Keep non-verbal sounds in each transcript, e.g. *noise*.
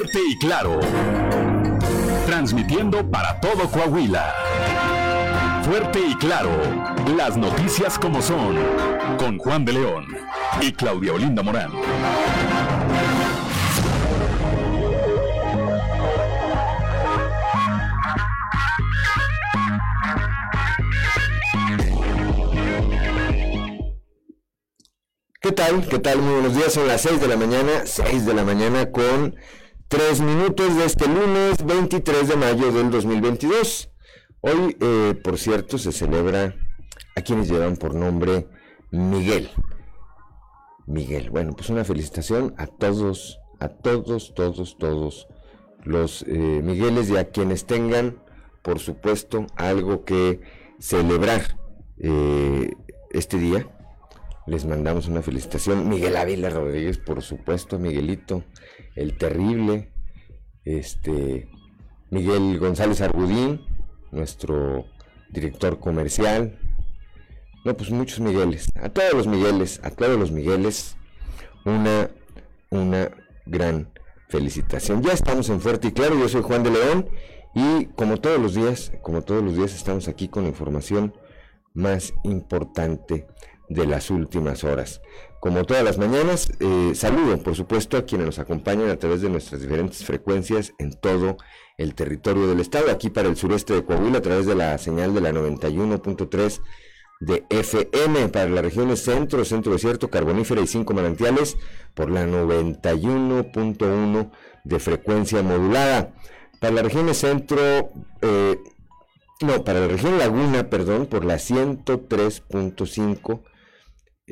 Fuerte y Claro. Transmitiendo para todo Coahuila. Fuerte y Claro. Las noticias como son. Con Juan de León y Claudia Olinda Morán. ¿Qué tal? ¿Qué tal? Muy buenos días. Son las 6 de la mañana, 6 de la mañana con 3 minutos de este lunes 23 de mayo del 2022. Hoy, eh, por cierto, se celebra a quienes llevan por nombre Miguel. Miguel. Bueno, pues una felicitación a todos, a todos, todos, todos los eh, Migueles y a quienes tengan, por supuesto, algo que celebrar eh, este día les mandamos una felicitación. Miguel Ávila Rodríguez, por supuesto, Miguelito, el terrible. Este, Miguel González Argudín, nuestro director comercial. No, pues muchos Migueles. A todos los Migueles, a todos los Migueles, una, una gran felicitación. Ya estamos en Fuerte y Claro, yo soy Juan de León y como todos los días, como todos los días estamos aquí con información más importante de las últimas horas. Como todas las mañanas, eh, saludo por supuesto a quienes nos acompañan a través de nuestras diferentes frecuencias en todo el territorio del estado, aquí para el sureste de Coahuila a través de la señal de la 91.3 de FM, para las regiones centro, centro desierto, carbonífera y cinco manantiales por la 91.1 de frecuencia modulada. Para las regiones centro, eh, no, para la región Laguna, perdón, por la 103.5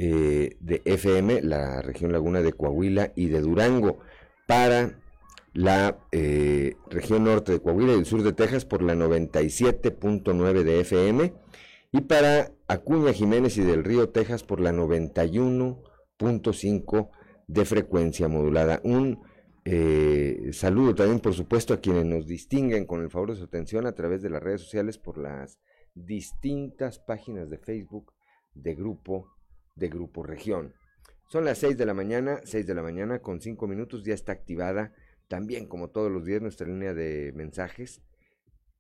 eh, de FM, la región Laguna de Coahuila y de Durango, para la eh, región norte de Coahuila y el sur de Texas por la 97.9 de FM y para Acuña Jiménez y del Río Texas por la 91.5 de frecuencia modulada. Un eh, saludo también, por supuesto, a quienes nos distinguen con el favor de su atención a través de las redes sociales por las distintas páginas de Facebook de Grupo de Grupo Región. Son las 6 de la mañana, 6 de la mañana con 5 minutos, ya está activada también como todos los días nuestra línea de mensajes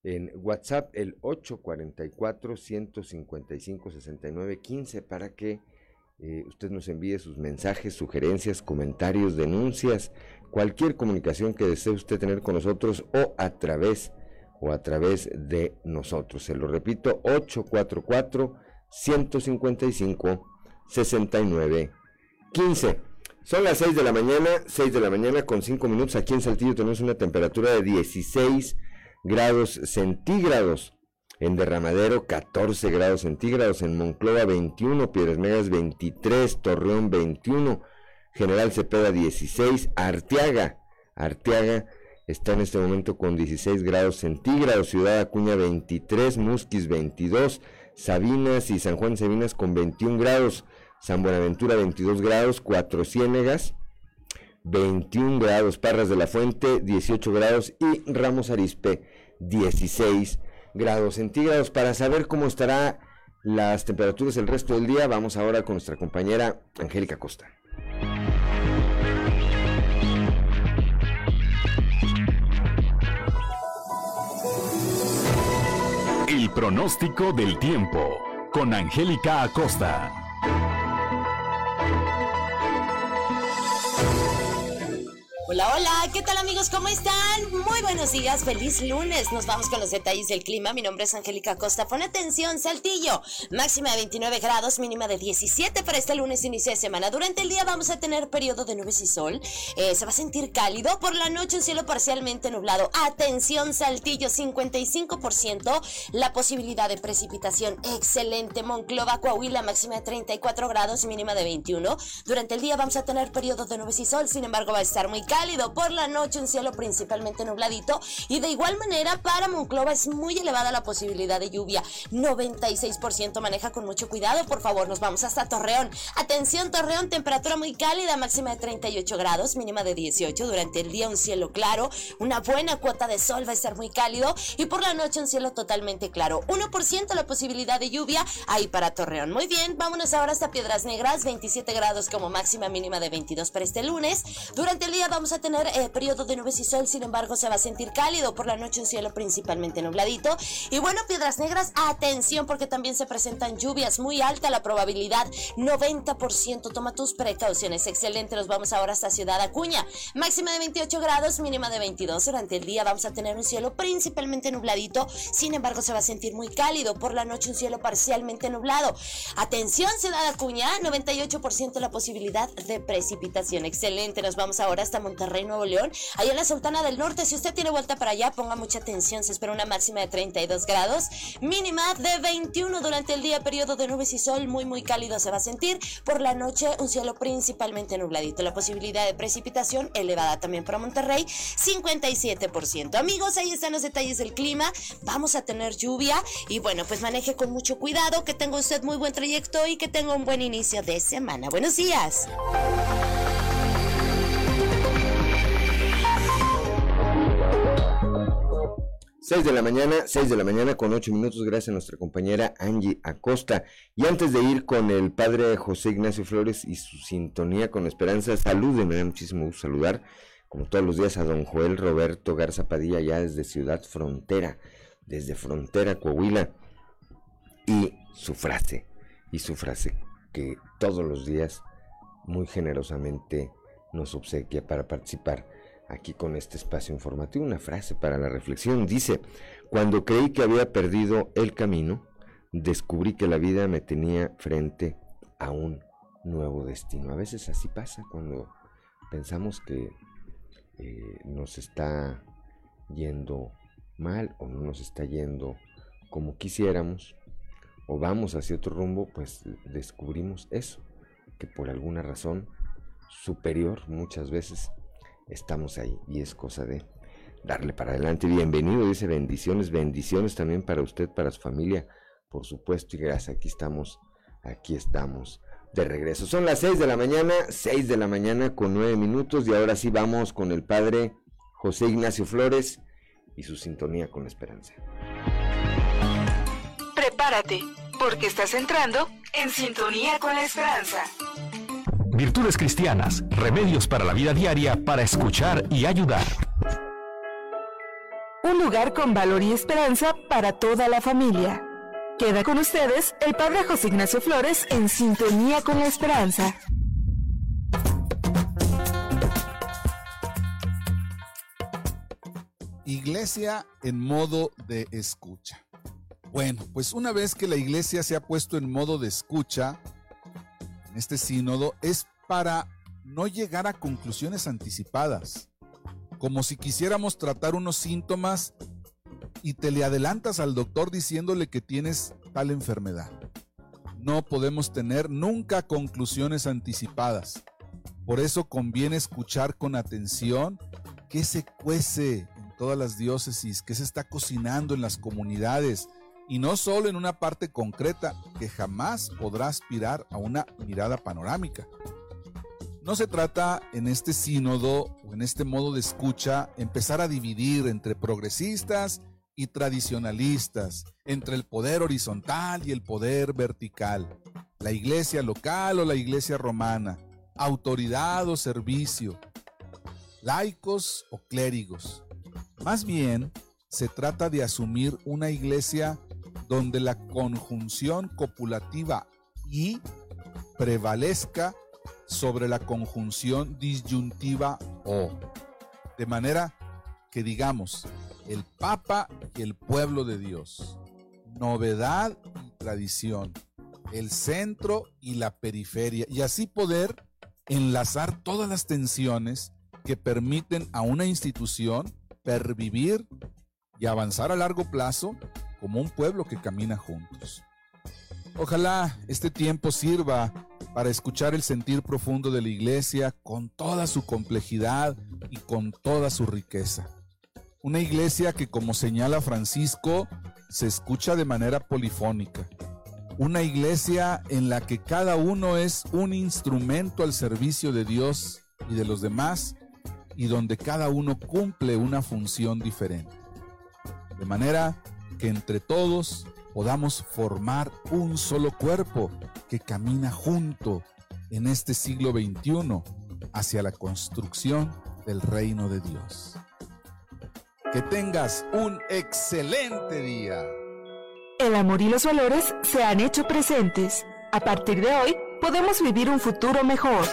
en WhatsApp el 844-155-6915 para que eh, usted nos envíe sus mensajes, sugerencias, comentarios, denuncias, cualquier comunicación que desee usted tener con nosotros o a través o a través de nosotros. Se lo repito, 844 155 69 15. Son las 6 de la mañana, 6 de la mañana con 5 minutos. Aquí en Saltillo tenemos una temperatura de 16 grados centígrados. En Derramadero 14 grados centígrados. En Monclova 21, Piedras Megas 23, Torreón 21, General Cepeda 16, Arteaga. Arteaga está en este momento con 16 grados centígrados. Ciudad Acuña 23, Musquis 22, Sabinas y San Juan Sabinas con 21 grados. San Buenaventura 22 grados, Cuatro Ciénegas 21 grados, Parras de la Fuente 18 grados y Ramos Arispe 16 grados centígrados. Para saber cómo estará las temperaturas el resto del día, vamos ahora con nuestra compañera Angélica Costa. El pronóstico del tiempo con Angélica Acosta. Hola, hola, ¿qué tal amigos? ¿Cómo están? Muy buenos días, feliz lunes. Nos vamos con los detalles del clima. Mi nombre es Angélica Costa. Pon atención, Saltillo. Máxima de 29 grados, mínima de 17 para este lunes inicio de semana. Durante el día vamos a tener periodo de nubes y sol. Eh, se va a sentir cálido. Por la noche un cielo parcialmente nublado. Atención, Saltillo, 55%. La posibilidad de precipitación excelente. Monclova, Coahuila, máxima de 34 grados, mínima de 21. Durante el día vamos a tener periodo de nubes y sol. Sin embargo, va a estar muy cálido cálido por la noche, un cielo principalmente nubladito. Y de igual manera para Monclova es muy elevada la posibilidad de lluvia, 96% maneja con mucho cuidado, por favor, nos vamos hasta Torreón. Atención Torreón, temperatura muy cálida, máxima de 38 grados, mínima de 18, durante el día un cielo claro, una buena cuota de sol va a estar muy cálido. Y por la noche un cielo totalmente claro, 1% la posibilidad de lluvia ahí para Torreón. Muy bien, vámonos ahora hasta Piedras Negras, 27 grados como máxima mínima de 22 para este lunes. Durante el día vamos a tener eh, periodo de nubes y sol, sin embargo se va a sentir cálido. Por la noche un cielo principalmente nubladito. Y bueno, Piedras Negras, atención porque también se presentan lluvias. Muy alta la probabilidad, 90%. Toma tus precauciones. Excelente, nos vamos ahora hasta Ciudad Acuña. Máxima de 28 grados, mínima de 22. Durante el día vamos a tener un cielo principalmente nubladito. Sin embargo, se va a sentir muy cálido. Por la noche un cielo parcialmente nublado. Atención, Ciudad Acuña, 98% la posibilidad de precipitación. Excelente, nos vamos ahora hasta Monterrey, Nuevo León. Allá en la Sultana del Norte, si usted tiene vuelta para allá, ponga mucha atención. Se espera una máxima de 32 grados, mínima de 21 durante el día, periodo de nubes y sol muy, muy cálido se va a sentir. Por la noche, un cielo principalmente nubladito. La posibilidad de precipitación elevada también para Monterrey, 57%. Amigos, ahí están los detalles del clima. Vamos a tener lluvia y bueno, pues maneje con mucho cuidado, que tenga usted muy buen trayecto y que tenga un buen inicio de semana. Buenos días. 6 de la mañana, 6 de la mañana con 8 minutos, gracias a nuestra compañera Angie Acosta. Y antes de ir con el padre José Ignacio Flores y su sintonía con esperanza, salud, me da muchísimo gusto saludar, como todos los días, a don Joel Roberto Garza Padilla, ya desde Ciudad Frontera, desde Frontera, Coahuila. Y su frase, y su frase que todos los días muy generosamente nos obsequia para participar aquí con este espacio informativo. Una frase para la reflexión dice, cuando creí que había perdido el camino, descubrí que la vida me tenía frente a un nuevo destino. A veces así pasa cuando pensamos que eh, nos está yendo mal o no nos está yendo como quisiéramos o vamos hacia otro rumbo, pues descubrimos eso, que por alguna razón superior muchas veces estamos ahí y es cosa de darle para adelante. Bienvenido, dice bendiciones, bendiciones también para usted, para su familia, por supuesto, y gracias, aquí estamos, aquí estamos de regreso. Son las 6 de la mañana, 6 de la mañana con 9 minutos y ahora sí vamos con el padre José Ignacio Flores y su sintonía con la esperanza. Prepárate, porque estás entrando en sintonía con la esperanza. Virtudes Cristianas, remedios para la vida diaria para escuchar y ayudar. Un lugar con valor y esperanza para toda la familia. Queda con ustedes el Padre José Ignacio Flores en sintonía con la esperanza. Iglesia en modo de escucha. Bueno, pues una vez que la iglesia se ha puesto en modo de escucha, este sínodo es para no llegar a conclusiones anticipadas, como si quisiéramos tratar unos síntomas y te le adelantas al doctor diciéndole que tienes tal enfermedad. No podemos tener nunca conclusiones anticipadas. Por eso conviene escuchar con atención qué se cuece en todas las diócesis, qué se está cocinando en las comunidades, y no solo en una parte concreta que jamás podrá aspirar a una mirada panorámica. No se trata en este sínodo o en este modo de escucha empezar a dividir entre progresistas y tradicionalistas, entre el poder horizontal y el poder vertical, la iglesia local o la iglesia romana, autoridad o servicio, laicos o clérigos. Más bien, se trata de asumir una iglesia donde la conjunción copulativa y prevalezca sobre la conjunción disyuntiva o. De manera que digamos, el Papa y el pueblo de Dios, novedad y tradición, el centro y la periferia, y así poder enlazar todas las tensiones que permiten a una institución pervivir y avanzar a largo plazo como un pueblo que camina juntos. Ojalá este tiempo sirva para escuchar el sentir profundo de la iglesia con toda su complejidad y con toda su riqueza. Una iglesia que, como señala Francisco, se escucha de manera polifónica. Una iglesia en la que cada uno es un instrumento al servicio de Dios y de los demás y donde cada uno cumple una función diferente. De manera que entre todos podamos formar un solo cuerpo que camina junto en este siglo XXI hacia la construcción del reino de Dios. Que tengas un excelente día. El amor y los valores se han hecho presentes. A partir de hoy, podemos vivir un futuro mejor.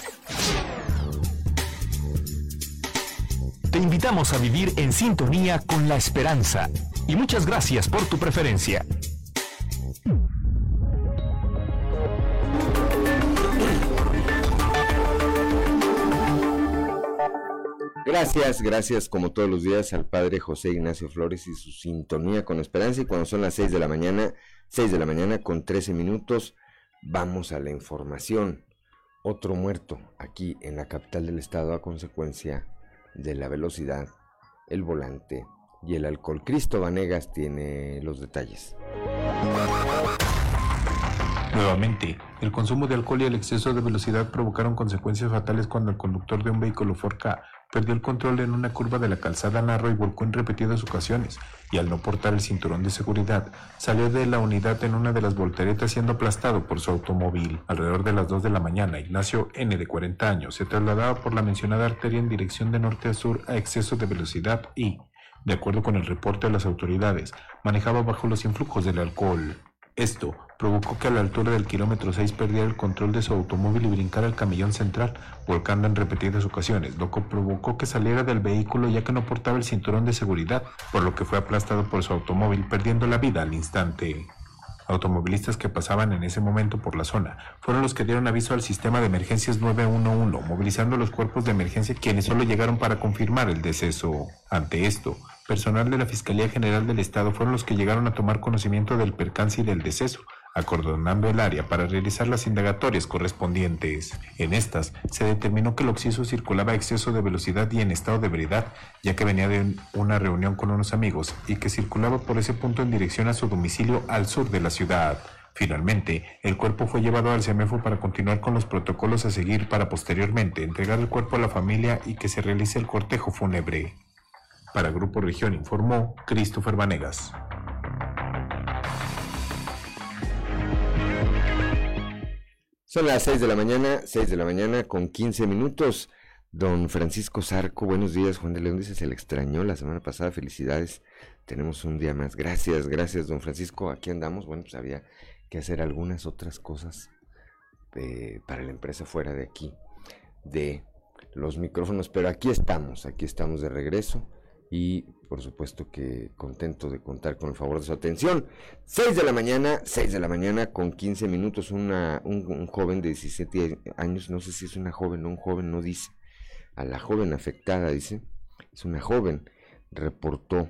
Te invitamos a vivir en sintonía con la esperanza y muchas gracias por tu preferencia. Gracias, gracias como todos los días al padre José Ignacio Flores y su sintonía con esperanza. Y cuando son las 6 de la mañana, 6 de la mañana con 13 minutos, vamos a la información. Otro muerto aquí en la capital del estado a consecuencia de la velocidad, el volante y el alcohol. Cristo Vanegas tiene los detalles. Nuevamente, el consumo de alcohol y el exceso de velocidad provocaron consecuencias fatales cuando el conductor de un vehículo Forca perdió el control en una curva de la calzada Narro y volcó en repetidas ocasiones, y al no portar el cinturón de seguridad, salió de la unidad en una de las volteretas siendo aplastado por su automóvil. Alrededor de las 2 de la mañana, Ignacio N. de 40 años se trasladaba por la mencionada arteria en dirección de norte a sur a exceso de velocidad y, de acuerdo con el reporte de las autoridades, manejaba bajo los influjos del alcohol. Esto provocó que a la altura del kilómetro 6 perdiera el control de su automóvil y brincara al camellón central, volcando en repetidas ocasiones, lo que provocó que saliera del vehículo ya que no portaba el cinturón de seguridad, por lo que fue aplastado por su automóvil, perdiendo la vida al instante. Automovilistas que pasaban en ese momento por la zona fueron los que dieron aviso al sistema de emergencias 911, movilizando los cuerpos de emergencia quienes solo llegaron para confirmar el deceso. Ante esto, personal de la Fiscalía General del Estado fueron los que llegaron a tomar conocimiento del percance y del deceso, acordonando el área para realizar las indagatorias correspondientes. En estas, se determinó que el occiso circulaba a exceso de velocidad y en estado de ebriedad, ya que venía de una reunión con unos amigos y que circulaba por ese punto en dirección a su domicilio al sur de la ciudad. Finalmente, el cuerpo fue llevado al CEMEFO para continuar con los protocolos a seguir para posteriormente entregar el cuerpo a la familia y que se realice el cortejo fúnebre. Para Grupo Región informó Christopher Vanegas. Son las 6 de la mañana, 6 de la mañana con 15 minutos. Don Francisco Zarco, buenos días. Juan de León dice, se le extrañó la semana pasada. Felicidades. Tenemos un día más. Gracias, gracias, don Francisco. Aquí andamos. Bueno, pues había que hacer algunas otras cosas eh, para la empresa fuera de aquí, de los micrófonos. Pero aquí estamos, aquí estamos de regreso y por supuesto que contento de contar con el favor de su atención. 6 de la mañana, 6 de la mañana con 15 minutos, una, un, joven de 17 años, no sé si es una joven o un joven, no dice, a la joven afectada, dice, es una joven, reportó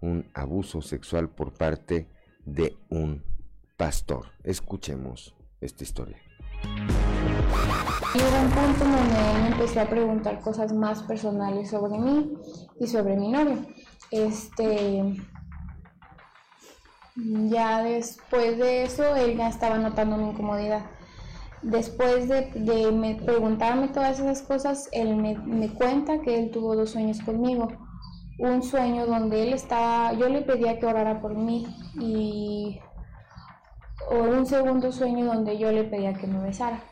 un abuso sexual por parte de un pastor. Escuchemos esta historia. Hubo un punto donde él empezó a preguntar cosas más personales sobre mí y sobre mi novio. Este, ya después de eso, él ya estaba notando mi incomodidad. Después de, me preguntarme todas esas cosas, él me, cuenta que él tuvo dos sueños conmigo. Un sueño donde él estaba, yo le pedía que orara por mí y un segundo sueño donde yo le pedía que me besara.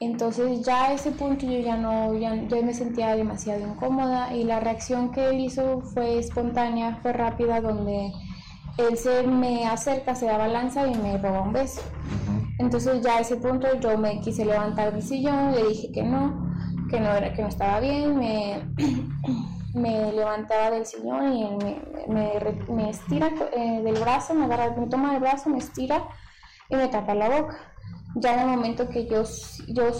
Entonces ya a ese punto yo ya no, ya, me sentía demasiado incómoda y la reacción que él hizo fue espontánea, fue rápida, donde él se me acerca, se abalanza y me roba un beso. Entonces ya a ese punto yo me quise levantar del sillón, le dije que no, que no, era, que no estaba bien, me, *clears throat* me levantaba del sillón y él me, me, estira eh, del brazo, me, agarra, me toma el brazo, me estira y me tapa la boca ya en el momento que yo, yo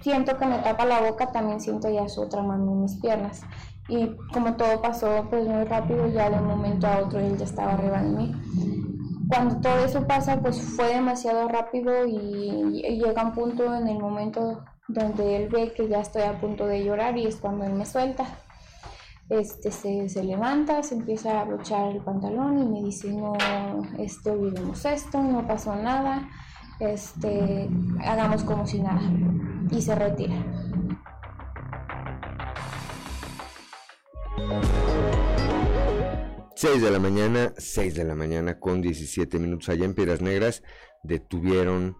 siento que me tapa la boca, también siento ya su otra mano en mis piernas. Y como todo pasó pues muy rápido, ya de un momento a otro él ya estaba arriba de mí. Cuando todo eso pasa, pues fue demasiado rápido y, llega un punto en el momento donde él ve que ya estoy a punto de llorar y es cuando él me suelta. Este, se, se, levanta, se empieza a abrochar el pantalón y me dice, no, este, olvidemos esto, no pasó nada, este, hagamos como si nada. Y se retira. Seis de la mañana, 6 de la mañana con 17 minutos allá en Piedras Negras detuvieron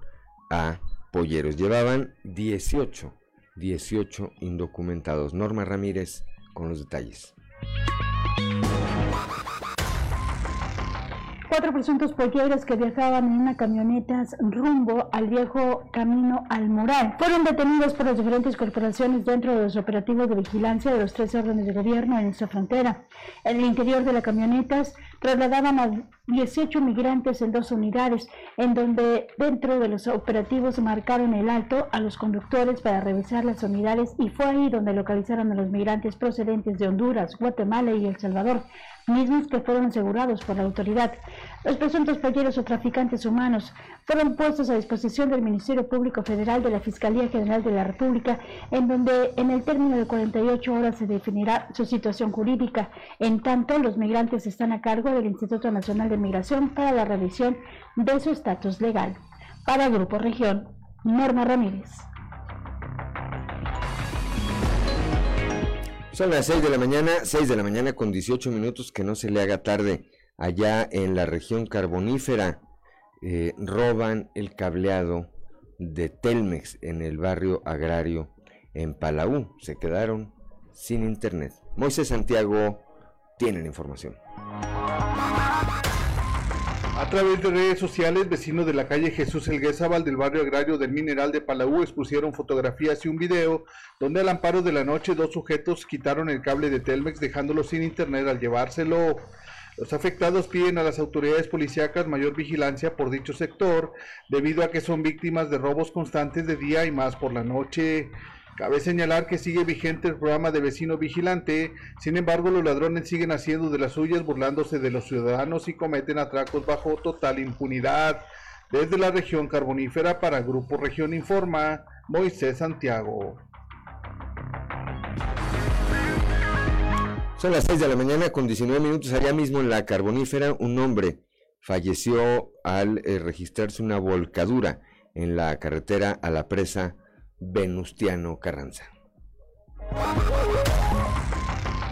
a polleros. Llevaban 18 18 indocumentados. Norma Ramírez con los detalles. Cuatro presuntos polleros que viajaban en una camioneta rumbo al viejo camino al Moral fueron detenidos por las diferentes corporaciones dentro de los operativos de vigilancia de los tres órdenes de gobierno en esta frontera. En el interior de las camionetas trasladaban a 18 migrantes en dos unidades, en donde dentro de los operativos marcaron el alto a los conductores para revisar las unidades y fue ahí donde localizaron a los migrantes procedentes de Honduras, Guatemala y El Salvador mismos que fueron asegurados por la autoridad. Los presuntos polleros o traficantes humanos fueron puestos a disposición del Ministerio Público Federal de la Fiscalía General de la República, en donde en el término de 48 horas se definirá su situación jurídica. En tanto, los migrantes están a cargo del Instituto Nacional de Migración para la revisión de su estatus legal. Para Grupo Región, Norma Ramírez. Son las 6 de la mañana, 6 de la mañana con 18 minutos, que no se le haga tarde. Allá en la región carbonífera eh, roban el cableado de Telmex en el barrio agrario en Palau. Se quedaron sin internet. Moisés Santiago tiene la información. A través de redes sociales, vecinos de la calle Jesús Elguezábal del barrio agrario del Mineral de Palau expusieron fotografías y un video donde al amparo de la noche dos sujetos quitaron el cable de Telmex dejándolo sin internet al llevárselo. Los afectados piden a las autoridades policíacas mayor vigilancia por dicho sector debido a que son víctimas de robos constantes de día y más por la noche. Cabe señalar que sigue vigente el programa de vecino vigilante, sin embargo los ladrones siguen haciendo de las suyas burlándose de los ciudadanos y cometen atracos bajo total impunidad. Desde la región carbonífera para Grupo Región Informa, Moisés Santiago. Son las 6 de la mañana con 19 minutos allá mismo en la carbonífera. Un hombre falleció al eh, registrarse una volcadura en la carretera a la presa Venustiano Carranza.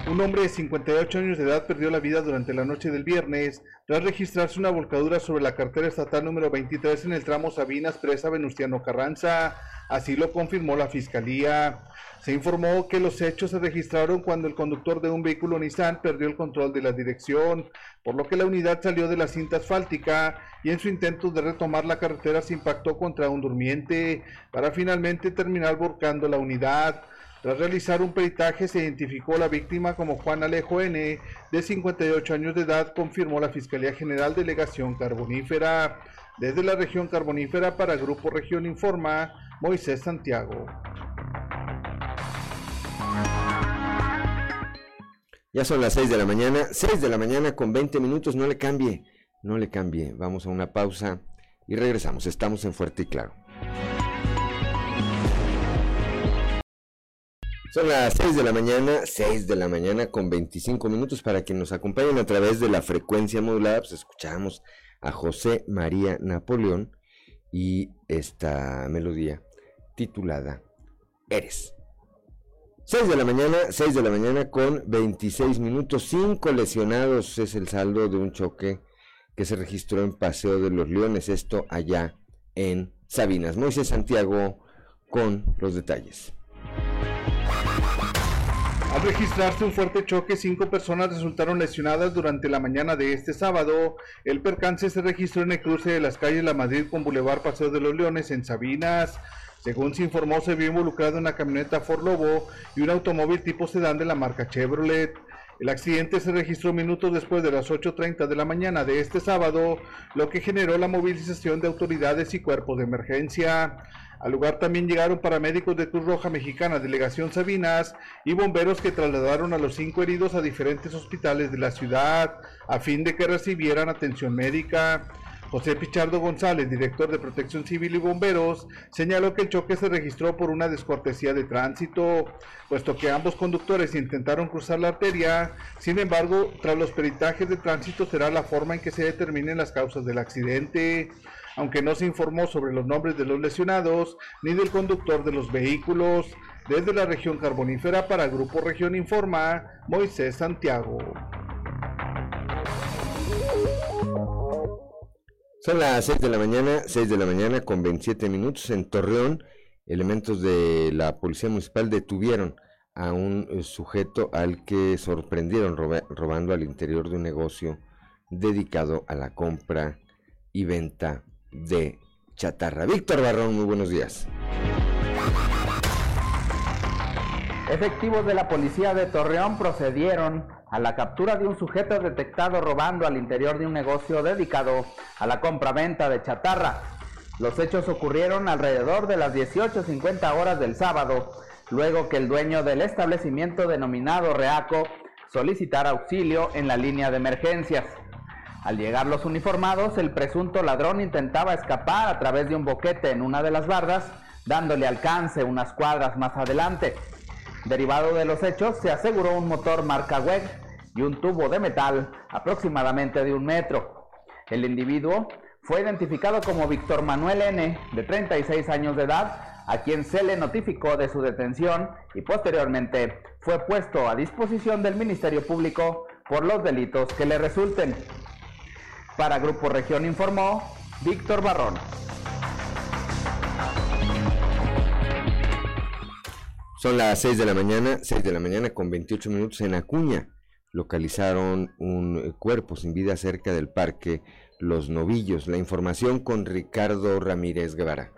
Un hombre de 58 años de edad perdió la vida durante la noche del viernes tras registrarse una volcadura sobre la cartera estatal número 23 en el tramo Sabinas Presa Venustiano Carranza. Así lo confirmó la fiscalía. Se informó que los hechos se registraron cuando el conductor de un vehículo Nissan perdió el control de la dirección, por lo que la unidad salió de la cinta asfáltica y en su intento de retomar la carretera se impactó contra un durmiente para finalmente terminar volcando la unidad. Tras realizar un peritaje se identificó la víctima como Juan Alejo N, de 58 años de edad, confirmó la Fiscalía General Delegación Carbonífera. Desde la región carbonífera para Grupo Región Informa, Moisés Santiago. Ya son las 6 de la mañana, 6 de la mañana con 20 minutos, no le cambie, no le cambie. Vamos a una pausa y regresamos. Estamos en Fuerte y Claro. Son las 6 de la mañana, 6 de la mañana con 25 minutos para que nos acompañen a través de la frecuencia modulada. Pues escuchamos a José María Napoleón y esta melodía titulada Eres. 6 de la mañana, 6 de la mañana con 26 minutos, 5 lesionados es el saldo de un choque que se registró en Paseo de los Leones, esto allá en Sabinas. Moisés Santiago con los detalles. Al registrarse un fuerte choque, cinco personas resultaron lesionadas durante la mañana de este sábado. El percance se registró en el cruce de las calles La Madrid con Boulevard Paseo de los Leones en Sabinas. Según se informó, se vio involucrado una camioneta Ford Lobo y un automóvil tipo sedán de la marca Chevrolet. El accidente se registró minutos después de las 8.30 de la mañana de este sábado, lo que generó la movilización de autoridades y cuerpos de emergencia. Al lugar también llegaron paramédicos de Cruz Roja Mexicana, Delegación Sabinas, y bomberos que trasladaron a los cinco heridos a diferentes hospitales de la ciudad, a fin de que recibieran atención médica. José Pichardo González, director de Protección Civil y Bomberos, señaló que el choque se registró por una descortesía de tránsito, puesto que ambos conductores intentaron cruzar la arteria. Sin embargo, tras los peritajes de tránsito será la forma en que se determinen las causas del accidente. Aunque no se informó sobre los nombres de los lesionados ni del conductor de los vehículos, desde la región carbonífera para Grupo Región Informa, Moisés Santiago. Son las 6 de la mañana, 6 de la mañana con 27 minutos en Torreón. elementos de la Policía Municipal detuvieron a un eh, sujeto al que sorprendieron robando al interior de un negocio dedicado a la compra y venta de chatarra. Víctor Barrón, muy buenos días. Efectivos de la policía de Torreón procedieron a la captura de un sujeto detectado robando al interior de un negocio dedicado a la compra-venta de chatarra. Los hechos ocurrieron alrededor de las 18.50 horas del sábado, luego que el dueño del establecimiento denominado Reaco solicitara auxilio en la línea de emergencias. Al llegar los uniformados, el presunto ladrón intentaba escapar a través de un boquete en una de las bardas, dándole alcance unas cuadras más adelante. Derivado de los hechos, se aseguró un motor marca WEG y un tubo de metal aproximadamente de un metro. El individuo fue identificado como Víctor Manuel N., de 36 años de edad, a quien se le notificó de su detención y posteriormente fue puesto a disposición del Ministerio Público por los delitos que le resulten. Para Grupo Región informó Víctor Barrón. Son las 6 de la mañana, 6 de la mañana con 28 minutos en Acuña. Localizaron un cuerpo sin vida cerca del parque Los Novillos. La información con Ricardo Ramírez Guevara.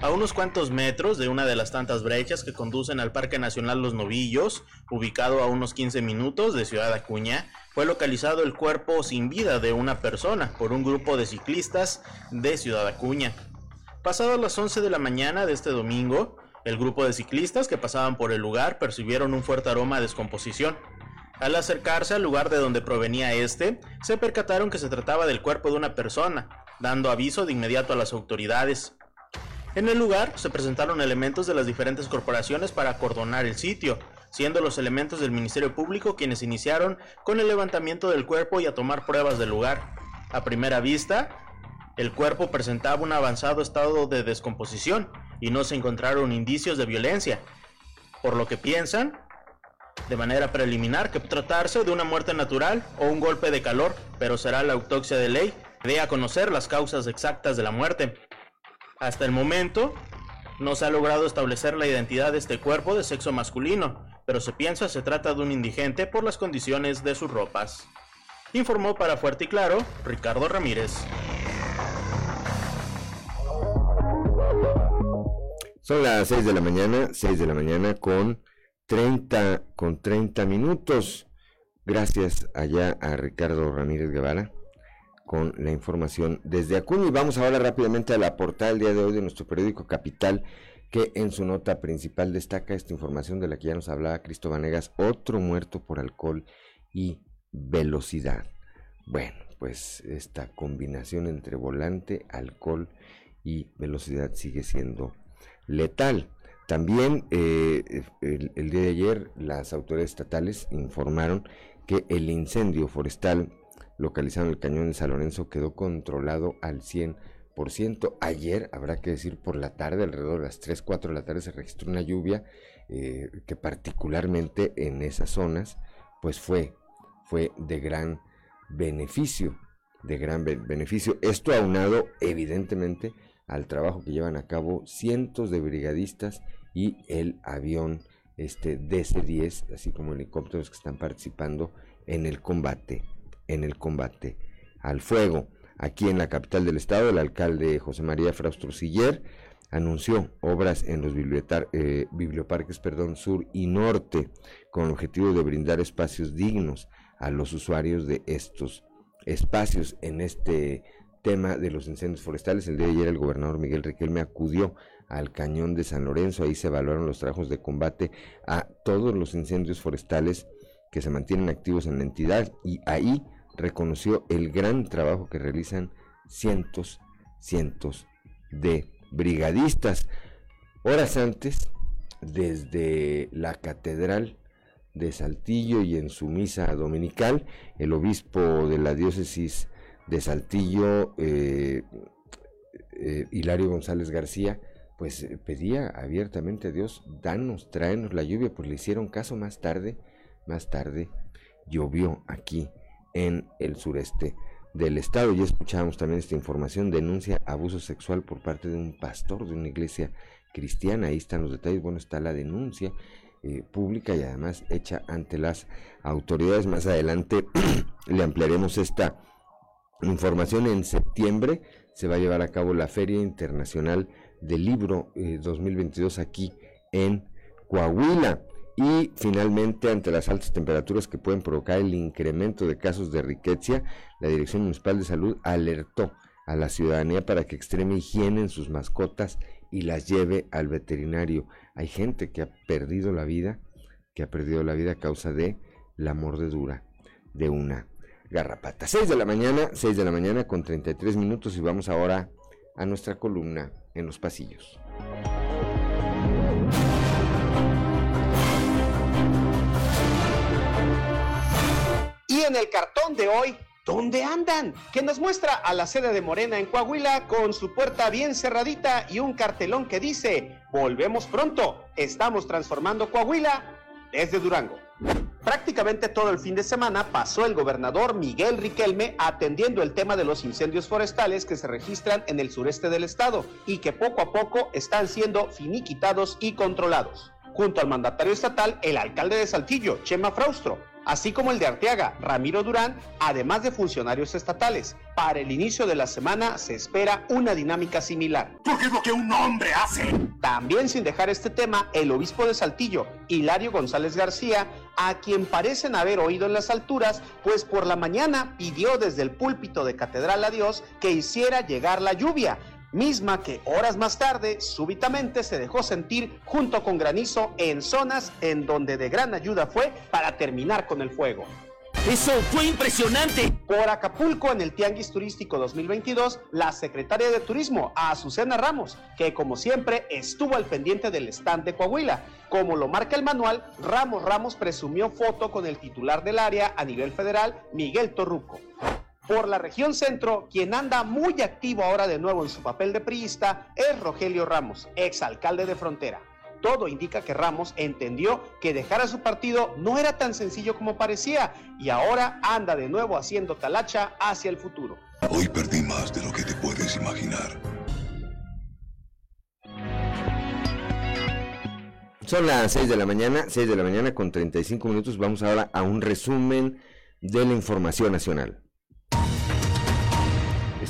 A unos cuantos metros de una de las tantas brechas que conducen al Parque Nacional Los Novillos, ubicado a unos 15 minutos de Ciudad Acuña, fue localizado el cuerpo sin vida de una persona por un grupo de ciclistas de Ciudad Acuña. Pasadas las 11 de la mañana de este domingo, el grupo de ciclistas que pasaban por el lugar percibieron un fuerte aroma de descomposición. Al acercarse al lugar de donde provenía este, se percataron que se trataba del cuerpo de una persona, dando aviso de inmediato a las autoridades. En el lugar se presentaron elementos de las diferentes corporaciones para acordonar el sitio, siendo los elementos del Ministerio Público quienes iniciaron con el levantamiento del cuerpo y a tomar pruebas del lugar. A primera vista, el cuerpo presentaba un avanzado estado de descomposición y no se encontraron indicios de violencia, por lo que piensan, de manera preliminar, que tratarse de una muerte natural o un golpe de calor, pero será la autopsia de ley de a conocer las causas exactas de la muerte. Hasta el momento, no se ha logrado establecer la identidad de este cuerpo de sexo masculino, pero se piensa se trata de un indigente por las condiciones de sus ropas. Informó para Fuerte y Claro Ricardo Ramírez. Son las 6 de la mañana, 6 de la mañana con 30, con 30 minutos. Gracias allá a Ricardo Ramírez Guevara con la información desde Acuña. Y vamos ahora rápidamente a la portada del día de hoy de nuestro periódico Capital, que en su nota principal destaca esta información de la que ya nos hablaba Cristo Vanegas, otro muerto por alcohol y velocidad. Bueno, pues esta combinación entre volante, alcohol y velocidad sigue siendo letal. También eh, el, día de ayer las autoridades estatales informaron que el incendio forestal localizado en el cañón de San Lorenzo quedó controlado al 100%. Ayer, habrá que decir, por la tarde, alrededor de las 3, 4 de la tarde, se registró una lluvia eh, que particularmente en esas zonas, pues fue, fue de gran beneficio, de gran beneficio. Esto aunado, evidentemente, al trabajo que llevan a cabo cientos de brigadistas y el avión este DC-10, así como helicópteros que están participando en el combate, en el combate al fuego. Aquí en la capital del estado, el alcalde José María Fraustro Siller anunció obras en los eh, biblioparques perdón, sur y norte con el objetivo de brindar espacios dignos a los usuarios de estos espacios en este tema de los incendios forestales. El día de ayer el gobernador Miguel Riquelme acudió al cañón de San Lorenzo, ahí se evaluaron los trabajos de combate a todos los incendios forestales que se mantienen activos en la entidad y ahí reconoció el gran trabajo que realizan cientos, cientos de brigadistas. Horas antes, desde la catedral de Saltillo y en su misa dominical, el obispo de la diócesis de Saltillo, eh, eh, Hilario González García, pues eh, pedía abiertamente a Dios, danos, tráenos la lluvia, pues le hicieron caso más tarde, más tarde llovió aquí en el sureste del Estado. Ya escuchábamos también esta información, denuncia abuso sexual por parte de un pastor de una iglesia cristiana. Ahí están los detalles. Bueno, está la denuncia eh, pública y además hecha ante las autoridades. Más adelante *clears throat* le ampliaremos esta información. En septiembre se va a llevar a cabo la Feria Internacional del Libro 2022 eh, aquí en Coahuila. Y finalmente, ante las altas temperaturas que pueden provocar el incremento de casos de riqueza, la Dirección Municipal de Salud alertó a la ciudadanía para que extreme higiene en sus mascotas y las lleve al veterinario. Hay gente que ha perdido la vida, que ha perdido la vida a causa de la mordedura de una garrapata. 6 de la mañana, 6 de la mañana con 33 minutos y vamos ahora a nuestra columna en los pasillos. En el cartón de hoy, ¿dónde andan? Que nos muestra a la sede de Morena en Coahuila con su puerta bien cerradita y un cartelón que dice, volvemos pronto, estamos transformando Coahuila desde Durango. Prácticamente todo el fin de semana pasó el gobernador Miguel Riquelme atendiendo el tema de los incendios forestales que se registran en el sureste del estado y que poco a poco están siendo finiquitados y controlados. Junto al mandatario estatal, el alcalde de Saltillo, Chema Fraustro, así como el de Arteaga, Ramiro Durán, además de funcionarios estatales. Para el inicio de la semana se espera una dinámica similar. Porque es lo que un hombre hace. También sin dejar este tema, el obispo de Saltillo, Hilario González García, a quien parecen haber oído en las alturas, pues por la mañana pidió desde el púlpito de Catedral a Dios que hiciera llegar la lluvia misma que horas más tarde súbitamente se dejó sentir junto con granizo en zonas en donde de gran ayuda fue para terminar con el fuego. ¡Eso fue impresionante! Por Acapulco, en el Tianguis Turístico 2022, la secretaria de Turismo, Azucena Ramos, que como siempre estuvo al pendiente del stand de Coahuila. Como lo marca el manual, Ramos Ramos presumió foto con el titular del área a nivel federal, Miguel Torruco. Por la región centro, quien anda muy activo ahora de nuevo en su papel de priista es Rogelio Ramos, exalcalde de Frontera. Todo indica que Ramos entendió que dejar a su partido no era tan sencillo como parecía y ahora anda de nuevo haciendo talacha hacia el futuro. Hoy perdí más de lo que te puedes imaginar. Son las 6 de la mañana, 6 de la mañana con 35 minutos. Vamos ahora a un resumen de la información nacional.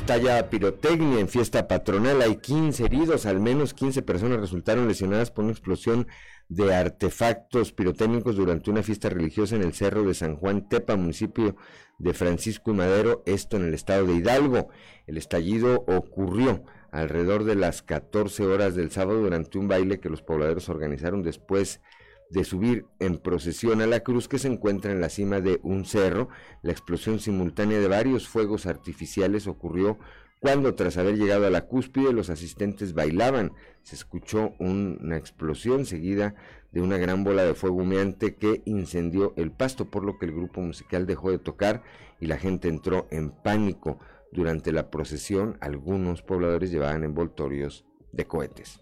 Estalla pirotecnia en fiesta patronal. Hay 15 heridos, al menos 15 personas resultaron lesionadas por una explosión de artefactos pirotécnicos durante una fiesta religiosa en el Cerro de San Juan Tepa, municipio de Francisco y Madero, esto en el estado de Hidalgo. El estallido ocurrió alrededor de las 14 horas del sábado durante un baile que los pobladores organizaron después de subir en procesión a la cruz que se encuentra en la cima de un cerro. La explosión simultánea de varios fuegos artificiales ocurrió cuando tras haber llegado a la cúspide los asistentes bailaban. Se escuchó una explosión seguida de una gran bola de fuego humeante que incendió el pasto, por lo que el grupo musical dejó de tocar y la gente entró en pánico. Durante la procesión algunos pobladores llevaban envoltorios de cohetes.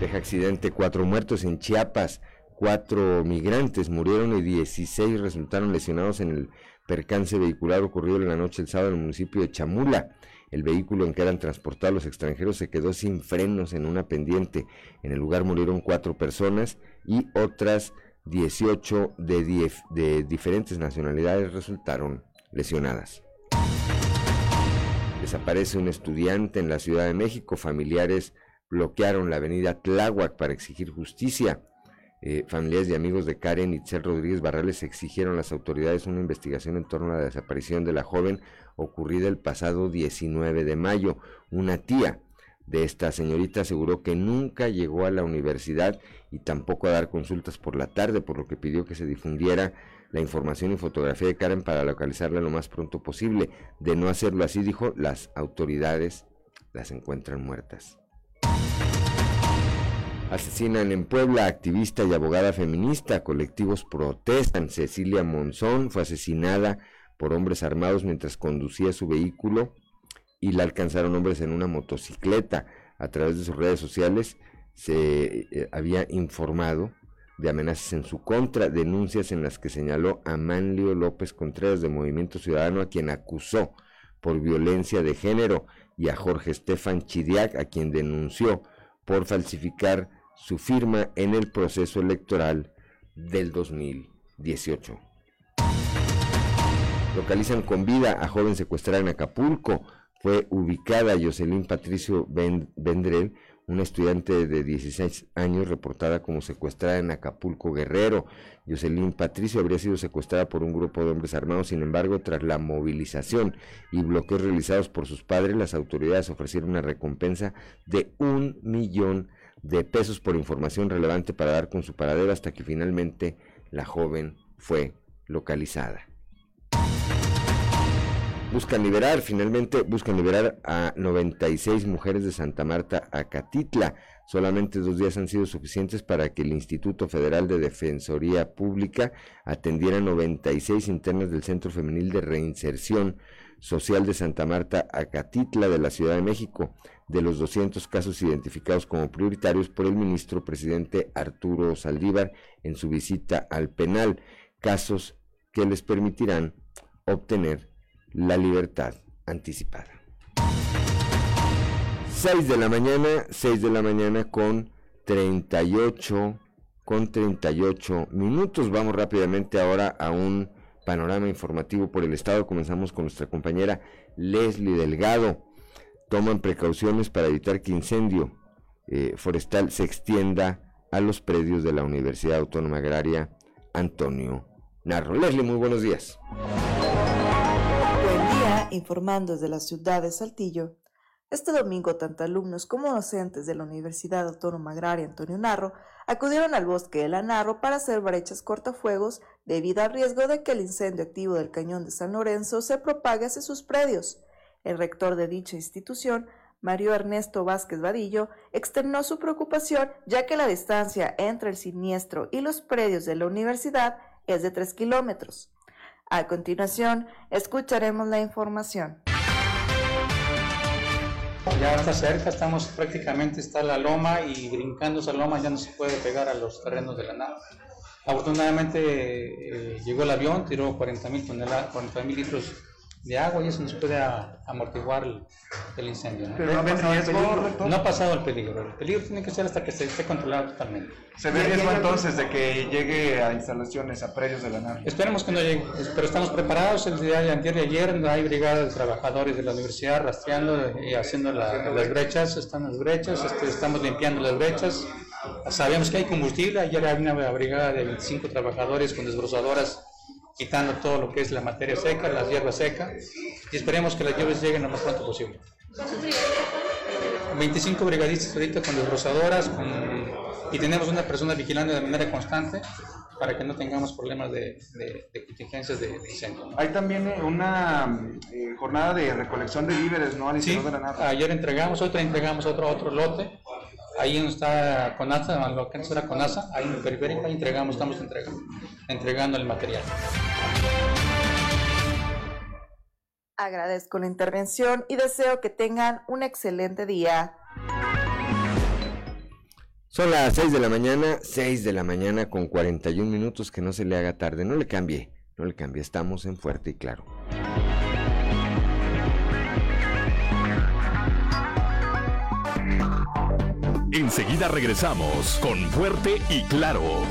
Deja accidente, cuatro muertos en Chiapas, cuatro migrantes murieron y 16 resultaron lesionados en el percance vehicular ocurrido en la noche del sábado en el municipio de Chamula. El vehículo en que eran transportados los extranjeros se quedó sin frenos en una pendiente. En el lugar murieron cuatro personas y otras 18 de, de diferentes nacionalidades resultaron lesionadas. Desaparece un estudiante en la Ciudad de México. Familiares bloquearon la avenida Tláhuac para exigir justicia. Eh, familiares y amigos de Karen Itzel Rodríguez Barrales exigieron a las autoridades una investigación en torno a la desaparición de la joven ocurrida el pasado 19 de mayo. Una tía de esta señorita aseguró que nunca llegó a la universidad y tampoco a dar consultas por la tarde, por lo que pidió que se difundiera la información y fotografía de Karen para localizarla lo más pronto posible. De no hacerlo así, dijo, las autoridades las encuentran muertas. Asesinan en Puebla activista y abogada feminista. Colectivos protestan. Cecilia Monzón fue asesinada por hombres armados mientras conducía su vehículo y la alcanzaron hombres en una motocicleta. A través de sus redes sociales se eh, había informado de amenazas en su contra, denuncias en las que señaló a Manlio López Contreras de Movimiento Ciudadano, a quien acusó por violencia de género, y a Jorge Estefan Chidiac, a quien denunció por falsificar su firma en el proceso electoral del 2018. Localizan con vida a joven secuestrada en Acapulco. Fue ubicada Jocelyn Patricio Vendrell, una estudiante de 16 años reportada como secuestrada en Acapulco Guerrero. Jocelyn Patricio habría sido secuestrada por un grupo de hombres armados, sin embargo, tras la movilización y bloqueos realizados por sus padres, las autoridades ofrecieron una recompensa de un millón de pesos por información relevante para dar con su paradero hasta que finalmente la joven fue localizada. Buscan liberar, finalmente buscan liberar a 96 mujeres de Santa Marta a Catitla. Solamente dos días han sido suficientes para que el Instituto Federal de Defensoría Pública atendiera 96 internas del Centro Femenil de Reinserción Social de Santa Marta a Catitla de la Ciudad de México, de los 200 casos identificados como prioritarios por el ministro presidente Arturo Saldívar en su visita al penal, casos que les permitirán obtener la libertad anticipada. 6 de la mañana, 6 de la mañana con 38 con 38 minutos. Vamos rápidamente ahora a un panorama informativo por el estado. Comenzamos con nuestra compañera Leslie Delgado. Toman precauciones para evitar que incendio eh, forestal se extienda a los predios de la Universidad Autónoma Agraria Antonio Narro. Leslie, muy buenos días informando desde la ciudad de Saltillo, este domingo tanto alumnos como docentes de la Universidad Autónoma Agraria Antonio Narro acudieron al bosque de la Narro para hacer brechas cortafuegos debido al riesgo de que el incendio activo del cañón de San Lorenzo se propague hacia sus predios. El rector de dicha institución, Mario Ernesto Vázquez Vadillo, externó su preocupación ya que la distancia entre el siniestro y los predios de la universidad es de 3 kilómetros. A continuación, escucharemos la información. Ya está cerca, estamos prácticamente, está la loma y brincando esa loma ya no se puede pegar a los terrenos de la nave. Afortunadamente eh, llegó el avión, tiró 40 mil litros de agua y eso nos puede amortiguar el, incendio. ¿no? no, ha pasado el peligro. El peligro tiene que ser hasta que se esté controlado totalmente. ¿Se ve riesgo entonces de que llegue a instalaciones, a predios de la nave? Esperemos que no llegue, pero estamos preparados. El día de ayer y ayer hay brigadas de trabajadores de la universidad rastreando y haciendo las brechas. Están las brechas, este, estamos limpiando las brechas. Sabemos que hay combustible. Ayer hay una brigada de 25 trabajadores con desbrozadoras quitando todo lo que es la materia seca, las hierbas secas, y esperemos que las lluvias lleguen lo más pronto posible. 25 brigadistas ahorita con desbrozadoras y tenemos una persona vigilando de manera constante para que no tengamos problemas de, contingencias de, incendio. Hay también eh, una eh, jornada de recolección de víveres, ¿no? Al sí, de ayer entregamos, otra entregamos otro, otro lote. Ahí donde está CONASA, lo que antes era CONASA, ahí en el periférico, ahí entregamos, estamos entregando, entregando el material. Agradezco la intervención y deseo que tengan un excelente día. Son las 6 de la mañana, 6 de la mañana con 41 minutos, que no se le haga tarde, no le cambie, no le cambie, estamos en fuerte y claro. Enseguida regresamos con Fuerte y Claro.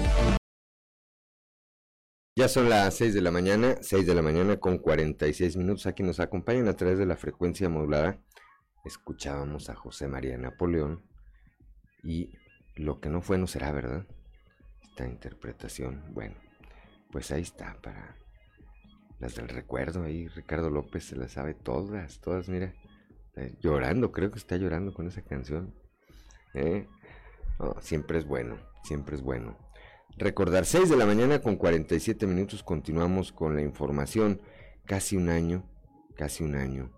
Ya son las 6 de la mañana, 6 de la mañana con 46 minutos. Aquí nos acompañan a través de la frecuencia modulada. Escuchábamos a José María Napoleón y lo que no fue no será, ¿verdad? Esta interpretación. Bueno, pues ahí está para las del recuerdo. Ahí Ricardo López se las sabe todas, todas, mira. Eh, llorando, creo que está llorando con esa canción. ¿eh? siempre es bueno, siempre es bueno. Recordar, 6 de la mañana con 47 minutos, continuamos con la información. Casi un año, casi un año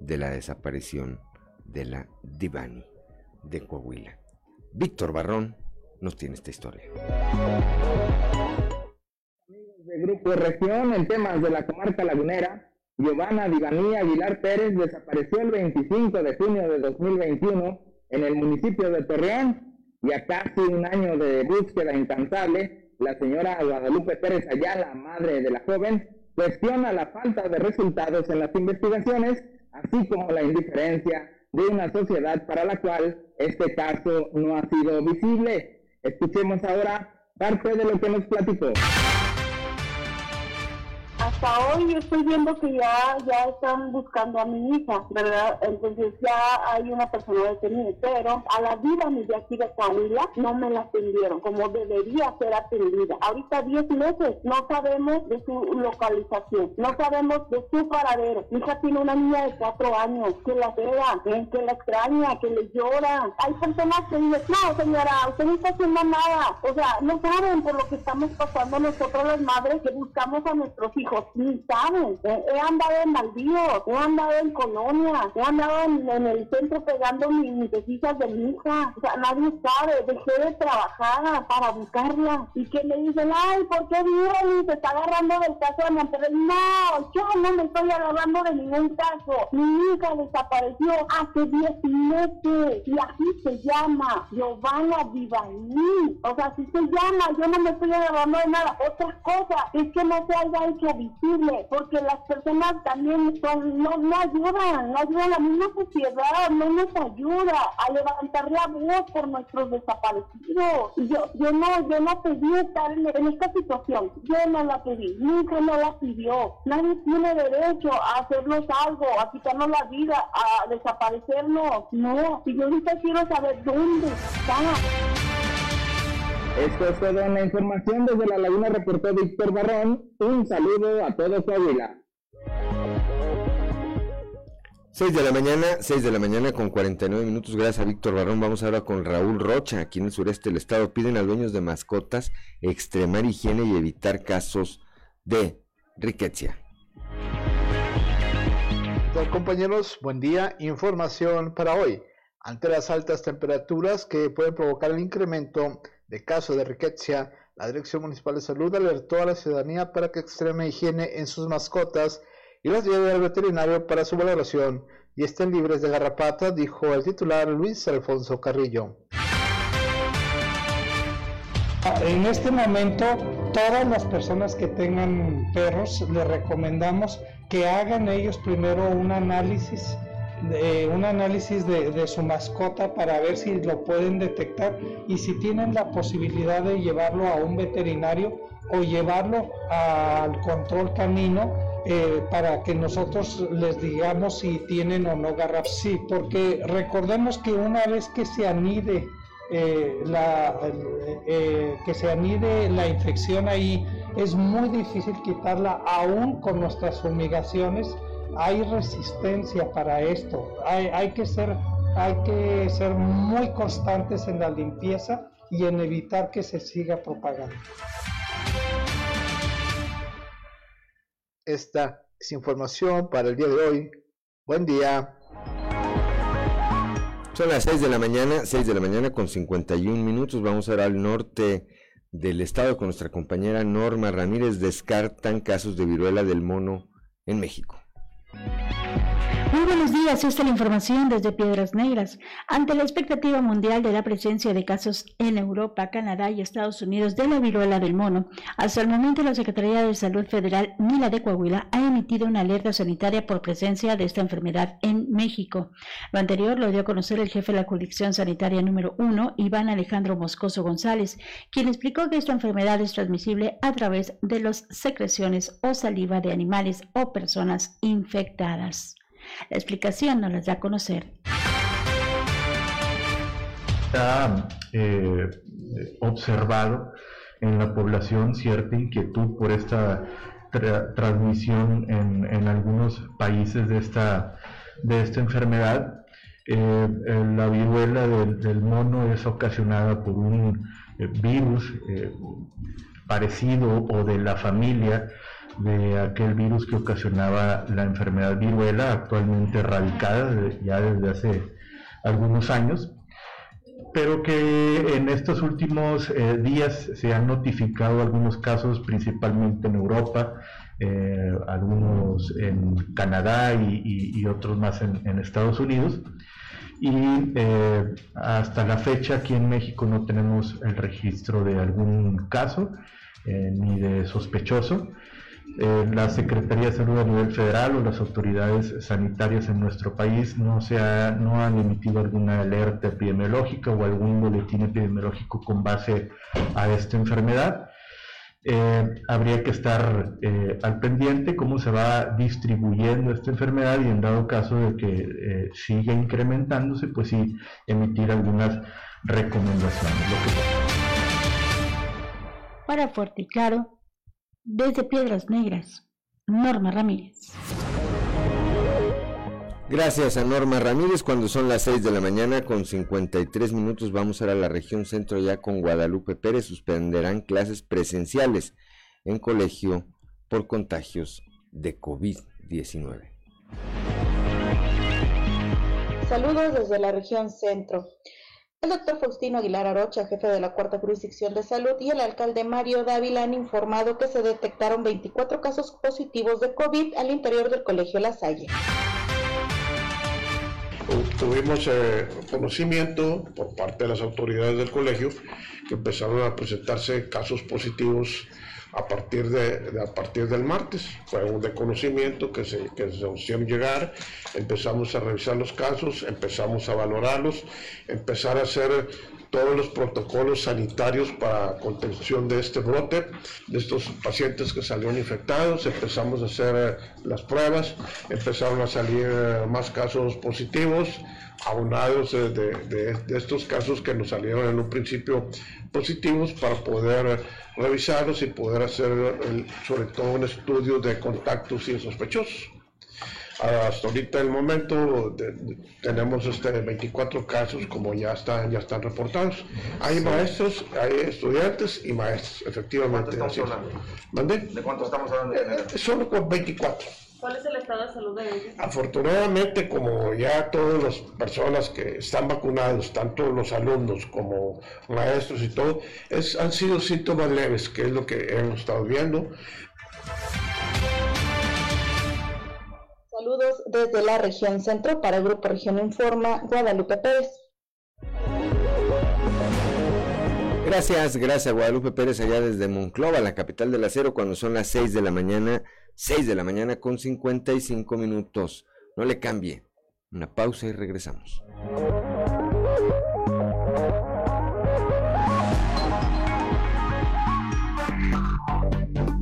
de la desaparición de la Divani de Coahuila. Víctor Barrón nos tiene esta historia. Amigos de Grupo Región, en temas de la comarca lagunera, Giovanna Divaní Aguilar Pérez desapareció el 25 de junio de 2021 en el municipio de Torreón y a casi un año de búsqueda incansable, la señora Guadalupe Pérez Ayala, madre de la joven, cuestiona la falta de resultados en las investigaciones, así como la indiferencia de una sociedad para la cual este caso no ha sido visible. Escuchemos ahora parte de lo que nos platicó hasta hoy estoy viendo que ya, ya están buscando a mi hija, ¿verdad? Entonces ya hay una persona detenida, pero a la vida mi de aquí de Coahuila no me la atendieron como debería ser atendida. Ahorita 10 meses, no sabemos de su localización, no sabemos de su paradero. Mi hija tiene una niña de 4 años que la vea, que la extraña, que le llora. Hay personas que dicen, no señora, usted no está haciendo nada. O sea, no saben por lo que estamos pasando nosotros las madres que buscamos a nuestros hijos ni saben. He, andado en Maldío, he andado en Colonia, he andado en, el centro pegando mis, mis de mi hija. O sea, nadie sabe. Dejé de trabajar para buscarla. Y que me dicen, ay, ¿por qué y se está agarrando del caso de Monterrey? No, yo no me estoy agarrando de ningún caso. Mi hija desapareció hace 10 meses. Y así se llama, Giovanna Vivalí. O sea, así se llama. Yo no me estoy agarrando de nada. Otra cosa es que no se haya hecho porque las personas también son, no, no ayudan, no ayudan a la misma sociedad, no nos ayuda a levantar la voz por nuestros desaparecidos. Yo, yo no, yo no pedí estar en, esta situación, yo no la pedí, nunca no la pidió. Nadie tiene derecho a hacernos algo, a quitarnos la vida, a desaparecernos. No, y yo ahorita quiero saber dónde está. Esto es toda la información desde la Laguna, reportó Víctor Barrón. Un saludo a todo Coahuila. 6 de la mañana, 6 de la mañana con 49 minutos. Gracias a Víctor Barrón. Vamos ahora con Raúl Rocha, aquí en el sureste del estado. Piden a dueños de mascotas extremar higiene y evitar casos de riqueza. compañeros? Buen día. Información para hoy. Ante las altas temperaturas que pueden provocar el incremento de casos de riqueza, la Dirección Municipal de Salud alertó a la ciudadanía para que extreme higiene en sus mascotas y las lleve al veterinario para su valoración y estén libres de garrapata, dijo el titular Luis Alfonso Carrillo. En este momento, todas las personas que tengan perros, les recomendamos que hagan ellos primero un análisis un análisis de, su mascota para ver si lo pueden detectar y si tienen la posibilidad de llevarlo a un veterinario o llevarlo al control canino eh, para que nosotros les digamos si tienen o no garraf. Sí, porque recordemos que una vez que se anide eh, la, eh, que se anide la infección ahí, es muy difícil quitarla aún con nuestras fumigaciones hay resistencia para esto. Hay, que ser, hay que ser muy constantes en la limpieza y en evitar que se siga propagando. Esta es información para el día de hoy. Buen día. Son las 6 de la mañana, 6 de la mañana con 51 minutos. Vamos a ir al norte del estado con nuestra compañera Norma Ramírez. Descartan casos de viruela del mono en México. Thank you. Muy buenos días, esta es la información desde Piedras Negras. Ante la expectativa mundial de la presencia de casos en Europa, Canadá y Estados Unidos de la viruela del mono, hasta el momento la Secretaría de Salud Federal ni la de Coahuila ha emitido una alerta sanitaria por presencia de esta enfermedad en México. Lo anterior lo dio a conocer el jefe de la jurisdicción sanitaria número uno, Iván Alejandro Moscoso González, quien explicó que esta enfermedad es transmisible a través de las secreciones o saliva de animales o personas infectadas. La explicación nos las da a conocer. ha eh, observado en la población cierta inquietud por esta transmisión en, algunos países de esta, de esta enfermedad. Eh, la viruela del, mono es ocasionada por un eh, virus parecido o de la familia de aquel virus que ocasionaba la enfermedad viruela, actualmente erradicada ya desde hace algunos años, pero que en estos últimos eh, días se han notificado algunos casos, principalmente en Europa, eh, algunos en Canadá y, otros más en, Estados Unidos, y eh, hasta la fecha aquí en México no tenemos el registro de algún caso ni de sospechoso. Eh, la Secretaría de Salud a nivel federal o las autoridades sanitarias en nuestro país no, se no han emitido alguna alerta epidemiológica o algún boletín epidemiológico con base a esta enfermedad. Eh, habría que estar eh, al pendiente cómo se va distribuyendo esta enfermedad y en dado caso de que eh, siga incrementándose, pues sí, emitir algunas recomendaciones. Para Fuerte y Claro, desde Piedras Negras, Norma Ramírez. Gracias a Norma Ramírez. Cuando son las 6 de la mañana con 53 minutos vamos a, ir a la región centro ya con Guadalupe Pérez. Suspenderán clases presenciales en colegio por contagios de COVID-19. Saludos desde la región centro. El doctor Faustino Aguilar Arocha, jefe de la cuarta jurisdicción de salud, y el alcalde Mario Dávila han informado que se detectaron 24 casos positivos de COVID al interior del colegio La Salle. Tuvimos eh, conocimiento por parte de las autoridades del colegio que empezaron a presentarse casos positivos a partir, de, a partir del martes. Fue un desconocimiento que se, que se llegar, empezamos a revisar los casos, empezamos a valorarlos, empezar a hacer todos los protocolos sanitarios para contención de este brote, de estos pacientes que salieron infectados, empezamos a hacer eh, las pruebas, empezaron a salir eh, más casos positivos, aunados de, de, estos casos que nos salieron en un principio positivos para poder revisarlos y poder hacer sobre todo un estudio de contactos y sospechosos. Hasta ahorita el momento tenemos este 24 casos como ya están ya están reportados. Hay maestros, hay estudiantes y maestros, efectivamente. ¿De cuántos estamos hablando? ¿De cuántos estamos hablando? Eh, solo con 24. ¿Cuál es el estado de salud de ellos? Afortunadamente, como ya todas las personas que están vacunados, tanto los alumnos como maestros y todo, es, han sido síntomas leves, que es lo que hemos estado viendo. Saludos desde la región centro para el Grupo Región Informa, Guadalupe Pérez. Gracias, gracias Guadalupe Pérez allá desde Monclova, la capital del acero, cuando son las 6 de la mañana, 6 de la mañana con 55 minutos. No le cambie. Una pausa y regresamos.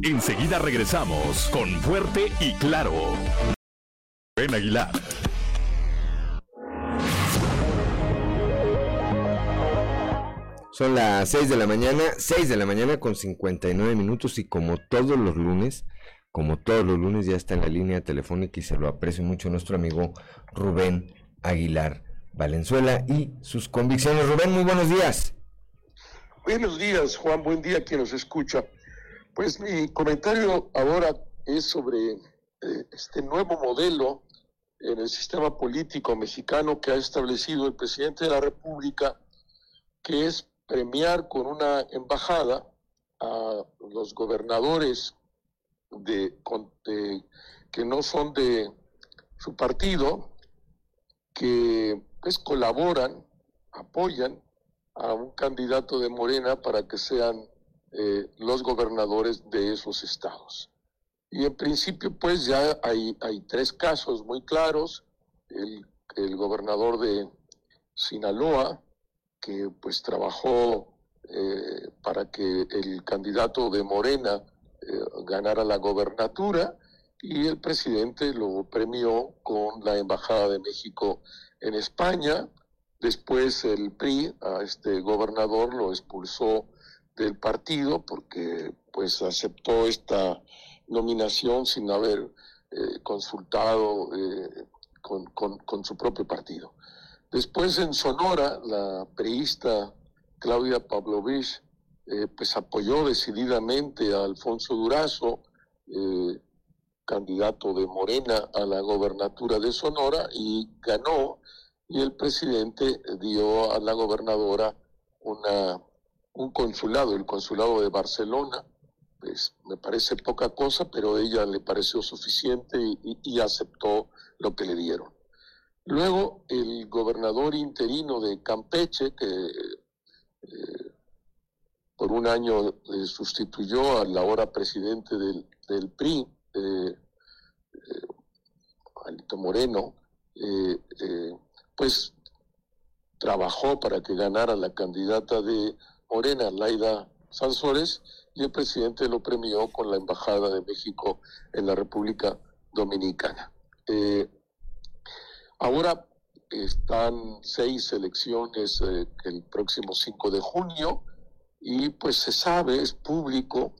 Enseguida regresamos con Fuerte y Claro. Ben Aguilar. Son las 6 de la mañana, 6 de la mañana con 59 minutos y como todos los lunes, como todos los lunes ya está en la línea telefónica y se lo aprecio mucho nuestro amigo Rubén Aguilar Valenzuela y sus convicciones. Rubén, muy buenos días. Buenos días, Juan, buen día quien nos escucha. Pues mi comentario ahora es sobre eh, este nuevo modelo en el sistema político mexicano que ha establecido el presidente de la República, que es premiar con una embajada a los gobernadores de, que no son de su partido, que pues colaboran, apoyan a un candidato de Morena para que sean eh, los gobernadores de esos estados. Y en principio, pues ya hay, hay tres casos muy claros. El, el gobernador de Sinaloa, que pues trabajó eh, para que el candidato de Morena eh, ganara la gobernatura y el presidente lo premió con la Embajada de México en España. Después el PRI a este gobernador lo expulsó del partido porque pues aceptó esta nominación sin haber eh, consultado eh, con, su propio partido. Después en Sonora, la priista Claudia Pavlovich eh, pues apoyó decididamente a Alfonso Durazo, candidato de Morena a la gobernatura de Sonora, y ganó, y el presidente dio a la gobernadora una, un consulado, el consulado de Barcelona, pues, me parece poca cosa, pero ella le pareció suficiente y, aceptó lo que le dieron. Luego, el gobernador interino de Campeche, que eh, por un año eh, sustituyó al ahora presidente del, PRI, eh, eh, Alito Moreno, eh, pues trabajó para que ganara la candidata de Morena, Laida Sansores, y el presidente lo premió con la Embajada de México en la República Dominicana. Eh, ahora están seis elecciones eh, el próximo 5 de junio y pues se sabe, es público,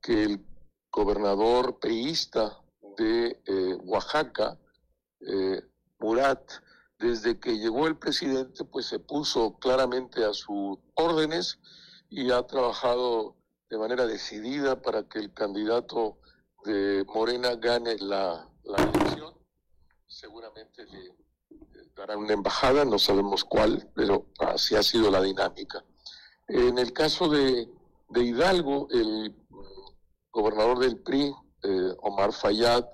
que el gobernador peísta de eh, Oaxaca, eh, Murat, desde que llegó el presidente, pues se puso claramente a sus órdenes y ha trabajado de manera decidida para que el candidato de Morena gane la, elección. Seguramente le dará una embajada, no sabemos cuál, pero así ha sido la dinámica. En el caso de, de Hidalgo, el gobernador del PRI, eh, Omar Fayad,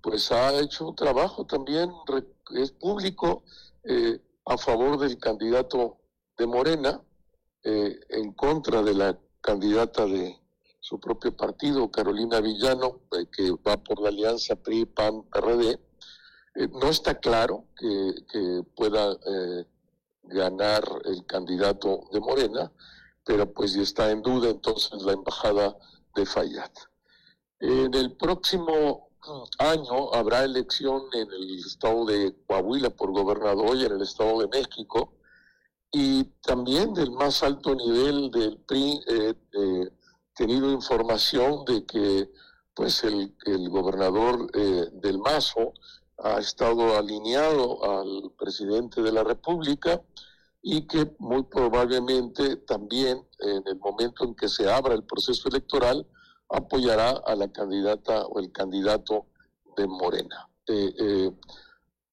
pues ha hecho un trabajo también, es público, eh, a favor del candidato de Morena, eh, en contra de la candidata de su propio partido, Carolina Villano, eh, que va por la alianza PRI-PAN-PRD. no está claro que, pueda ganar el candidato de Morena, pero pues está en duda entonces la embajada de Fayad. En el próximo año habrá elección en el estado de Coahuila por gobernador y en el estado de México y también del más alto nivel del PRI he eh, tenido información de que pues el, el gobernador eh, del Mazo ha estado alineado al presidente de la República y que muy probablemente también en el momento en que se abra el proceso electoral apoyará a la candidata o el candidato de Morena. Eh, eh,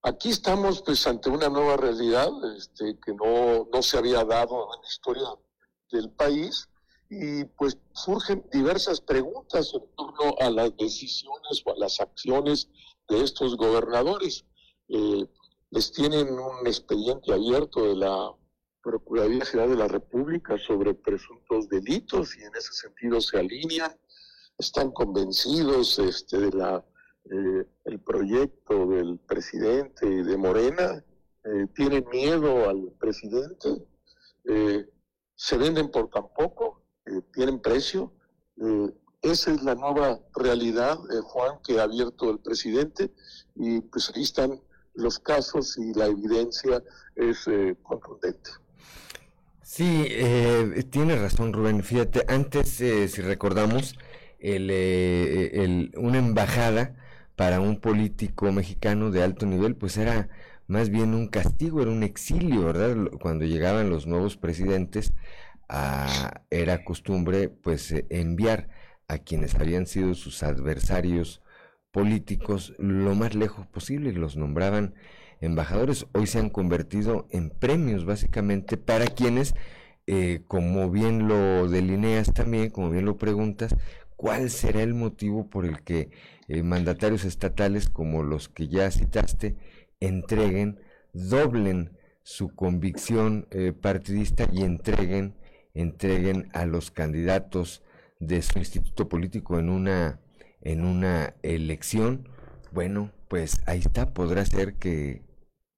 aquí estamos pues ante una nueva realidad este, que no, no se había dado en la historia del país y pues surgen diversas preguntas en torno a las decisiones o a las acciones de estos gobernadores. Eh, les tienen un expediente abierto de la Procuraduría General de la República sobre presuntos delitos y en ese sentido se alinean, están convencidos este, de la eh, el proyecto del presidente de Morena, eh, tienen miedo al presidente, eh, se venden por tan poco, eh, tienen precio. Eh, esa es la nueva realidad, eh, Juan, que ha abierto el presidente y pues ahí están los casos y la evidencia es contundente. Sí, eh, tiene razón Rubén. Fíjate, antes, eh, si recordamos, el- una embajada para un político mexicano de alto nivel, pues era más bien un castigo, era un exilio, ¿verdad? Cuando llegaban los nuevos presidentes, ah, era costumbre, pues, eh, enviar a quienes habían sido sus adversarios políticos lo más lejos posible, y los nombraban embajadores. Hoy se han convertido en premios, básicamente, para quienes, eh, como bien lo delineas también, como bien lo preguntas, ¿cuál será el motivo por el que eh, mandatarios estatales como los que ya citaste entreguen, doblen su convicción eh, partidista y entreguen, entreguen a los candidatos de su instituto político en una, en una elección? Bueno, pues ahí está, podrá ser que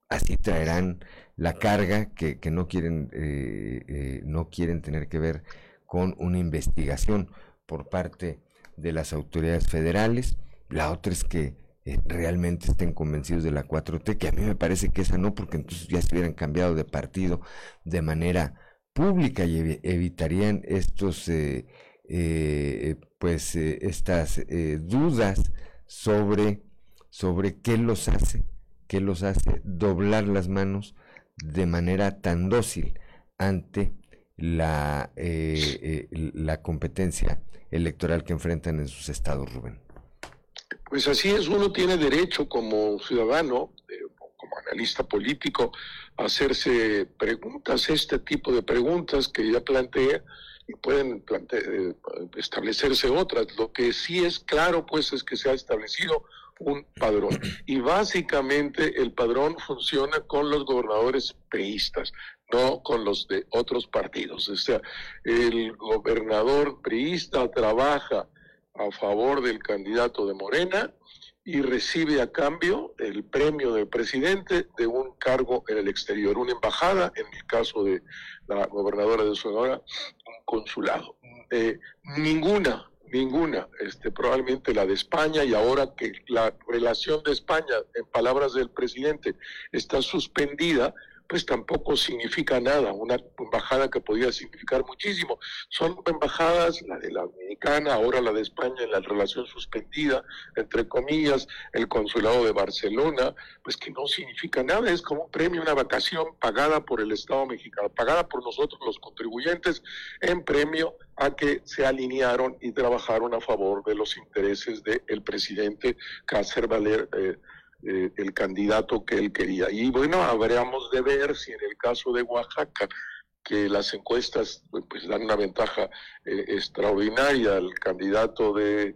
así traerán la carga que, que no quieren eh, eh, no quieren tener que ver con una investigación por parte de las autoridades federales. La otra es que eh, realmente estén convencidos de la 4T, que a mí me parece que esa no, porque entonces ya se hubieran cambiado de partido de manera pública y evi- evitarían estos eh, eh, pues eh, estas dudas sobre sobre qué los hace qué los hace doblar las manos de manera tan dócil ante la la competencia electoral que enfrentan en sus estados Rubén Pues así es, uno tiene derecho como ciudadano, eh, como analista político, a hacerse preguntas, este tipo de preguntas que ya plantea, y pueden plante- eh, establecerse otras. Lo que sí es claro, pues, es que se ha establecido un padrón. Y básicamente el padrón *laughs* funciona con los gobernadores priistas, no con los de otros partidos. O sea, el gobernador priista trabaja a favor del candidato de Morena y recibe a cambio el premio del presidente de un cargo en el exterior, una embajada, en el caso de la gobernadora de Sonora, un consulado. Eh, ninguna, ninguna, este, probablemente la de España y ahora que la relación de España, en palabras del presidente, está suspendida, pues tampoco significa nada. Una embajada que podía significar muchísimo. Son embajadas, la de la Dominicana, ahora la de España en la relación suspendida, entre comillas, el consulado de Barcelona, pues que no significa nada. Es como un premio, una vacación pagada por el Estado mexicano, pagada por nosotros los contribuyentes, en premio a que se alinearon y trabajaron a favor de los intereses del presidente que valer. Eh, eh, el candidato que él quería. Y bueno, habríamos de ver si en el caso de Oaxaca, que las encuestas pues, dan una ventaja eh, extraordinaria al candidato de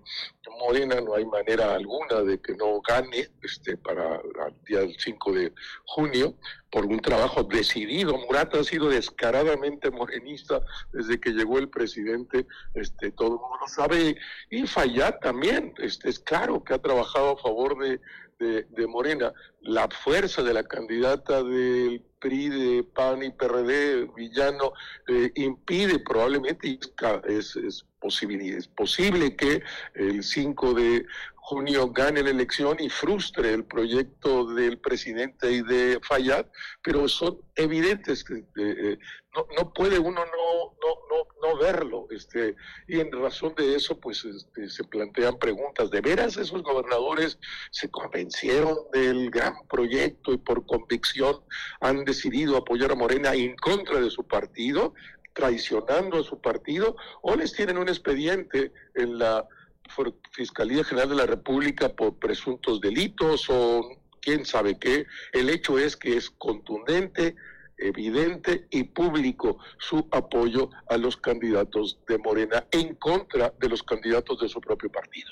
Morena, no hay manera alguna de que no gane este, para el día 5 de junio por un trabajo decidido. Murata ha sido descaradamente morenista desde que llegó el presidente, este, todo el mundo lo sabe, y Fayad también, este, es claro que ha trabajado a favor de, de, Morena, la fuerza de la candidata del PRI, de PAN y PRD, Villano, eh, impide probablemente, es, es, posible, es posible que el 5 de junio gane la elección y frustre el proyecto del presidente y de Fayad, pero son evidentes que eh, no, no, puede uno no, no, no, verlo. Este, y en razón de eso, pues este, se plantean preguntas. ¿De veras esos gobernadores se convencieron del gran proyecto y por convicción han decidido apoyar a Morena en contra de su partido? Traicionando a su partido o les tienen un expediente en la Fiscalía General de la República por presuntos delitos o quién sabe qué. El hecho es que es contundente, evidente y público su apoyo a los candidatos de Morena en contra de los candidatos de su propio partido.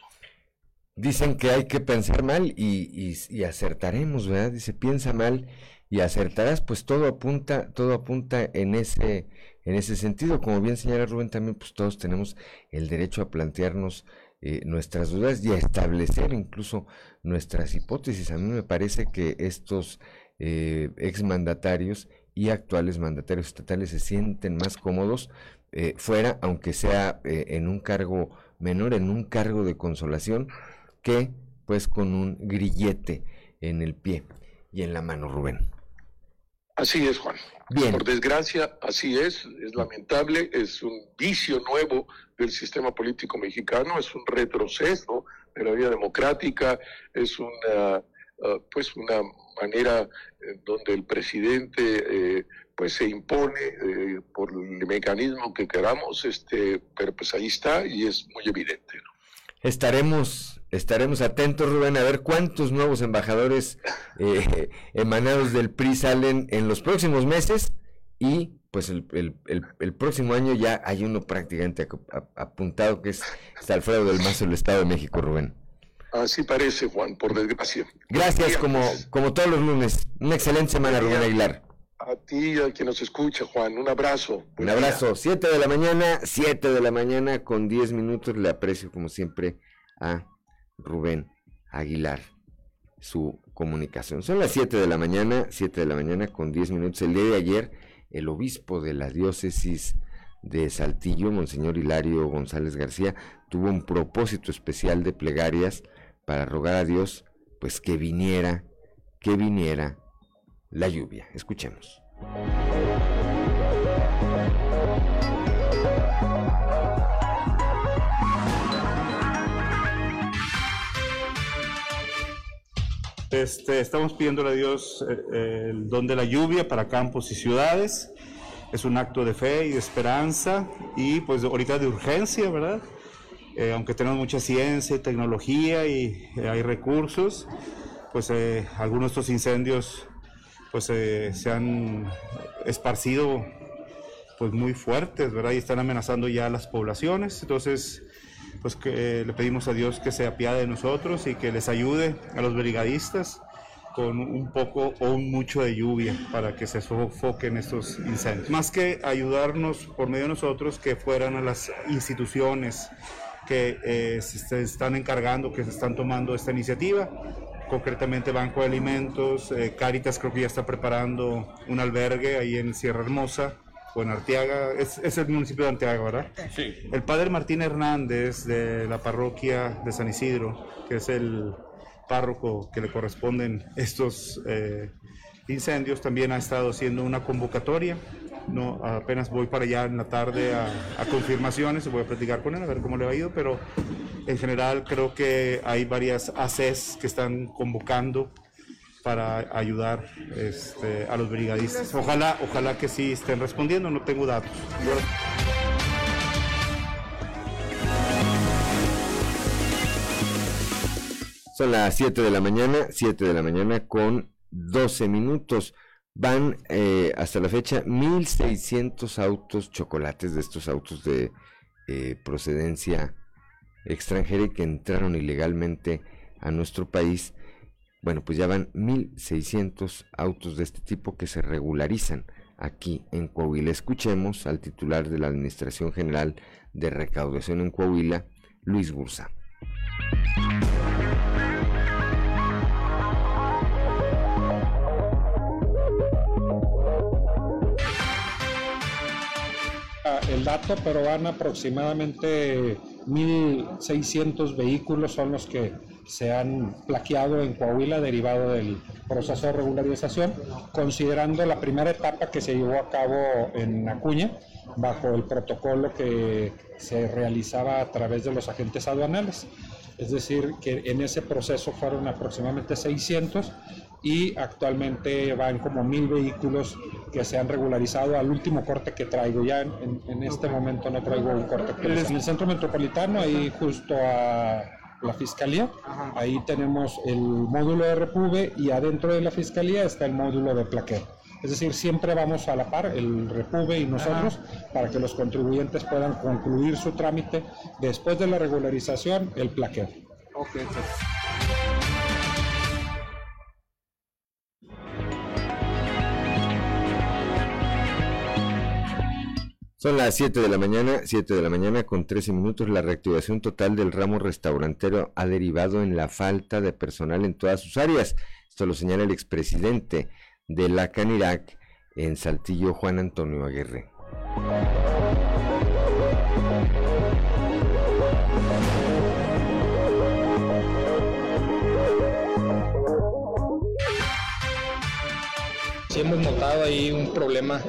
Dicen que hay que pensar mal y, y, acertaremos, ¿verdad? Dice, piensa mal y acertarás, pues todo apunta, todo apunta en ese, en ese sentido. Como bien señala Rubén, también pues todos tenemos el derecho a plantearnos eh, nuestras dudas y a establecer incluso nuestras hipótesis. A mí me parece que estos eh, exmandatarios y actuales mandatarios estatales se sienten más cómodos eh, fuera, aunque sea eh, en un cargo menor, en un cargo de consolación, que pues con un grillete en el pie y en la mano, Rubén. Así es, Juan. Por desgracia, así es, es lamentable, es un vicio nuevo del sistema político mexicano, es un retroceso de la vida democrática, es una, ah, pues una manera eh, donde el presidente eh, pues se impone eh, por el mecanismo que queramos, este, pero pues ahí está y es muy evidente. Estaremos, estaremos atentos, Rubén, a ver cuántos nuevos embajadores *laughs* emanados del PRI salen en los próximos meses y pues el, el, próximo año ya hay uno prácticamente apuntado que es Alfredo del Mazo del Estado de México, Rubén. Así parece, Juan, por desgracia. Gracias, como, como todos los lunes. Una excelente semana, Rubén Aguilar. A ti, a quien nos escucha, Juan. Un abrazo. Un abrazo. Siete de la mañana, siete de la mañana con diez minutos. Le aprecio, como siempre, a Rubén Aguilar su comunicación. Son las siete de la mañana, siete de la mañana con diez minutos. El día de ayer, el obispo de la diócesis de Saltillo, Monseñor Hilario González García, tuvo un propósito especial de plegarias para rogar a Dios, pues que viniera, que viniera la lluvia. Escuchemos. Este, estamos pidiéndole a Dios eh, eh, el don de la lluvia para campos y ciudades. Es un acto de fe y de esperanza y pues ahorita de urgencia, ¿verdad? Eh, aunque tenemos mucha ciencia y tecnología y eh, hay recursos, pues algunos de estos incendios pues se han esparcido pues muy fuertes, ¿verdad? Y están amenazando ya a las poblaciones. Entonces, pues que eh, le pedimos a Dios que se apiade de nosotros y que les ayude a los brigadistas con un poco o un mucho de lluvia para que se sofoquen estos incendios. Más que ayudarnos por medio de nosotros, que fueran a las instituciones que eh, se están encargando, que se están tomando esta iniciativa, concretamente Banco de Alimentos, eh, Caritas creo que ya está preparando un albergue ahí en Sierra Hermosa o en Arteaga, es, es el municipio de Arteaga, ¿verdad? Sí. El padre Martín Hernández de la parroquia de San Isidro, que es el párroco que le corresponden estos eh, incendios, también ha estado haciendo una convocatoria. No, apenas voy para allá en la tarde a, confirmaciones, voy a platicar con él a ver cómo le ha ido, pero en general creo que hay varias ACES que están convocando para ayudar este, a los brigadistas. Ojalá, ojalá que sí estén respondiendo, no tengo datos. Son las 7 de la mañana, 7 de la mañana con 12 minutos. Van eh, hasta la fecha 1.600 autos chocolates de estos autos de eh, procedencia extranjera y que entraron ilegalmente a nuestro país. Bueno, pues ya van 1.600 autos de este tipo que se regularizan aquí en Coahuila. Escuchemos al titular de la Administración General de Recaudación en Coahuila, Luis Bursa. Pero van aproximadamente 1.600 vehículos son los que se han plaqueado en Coahuila derivado del proceso de regularización, considerando la primera etapa que se llevó a cabo en Acuña, bajo el protocolo que se realizaba a través de los agentes aduanales. Es decir, que en ese proceso fueron aproximadamente 600 y actualmente van como mil vehículos que se han regularizado al último corte que traigo. Ya en, en este momento no traigo un corte. En el centro metropolitano, ahí justo a la fiscalía, ahí tenemos el módulo de Repube y adentro de la fiscalía está el módulo de plaqueo. Es decir, siempre vamos a la par, el Repube y nosotros, para que los contribuyentes puedan concluir su trámite después de la regularización, el plaqueo. Okay, Son las 7 de la mañana, 7 de la mañana con 13 minutos. La reactivación total del ramo restaurantero ha derivado en la falta de personal en todas sus áreas. Esto lo señala el expresidente de la Canirac en Saltillo, Juan Antonio Aguirre. Hemos notado ahí un problema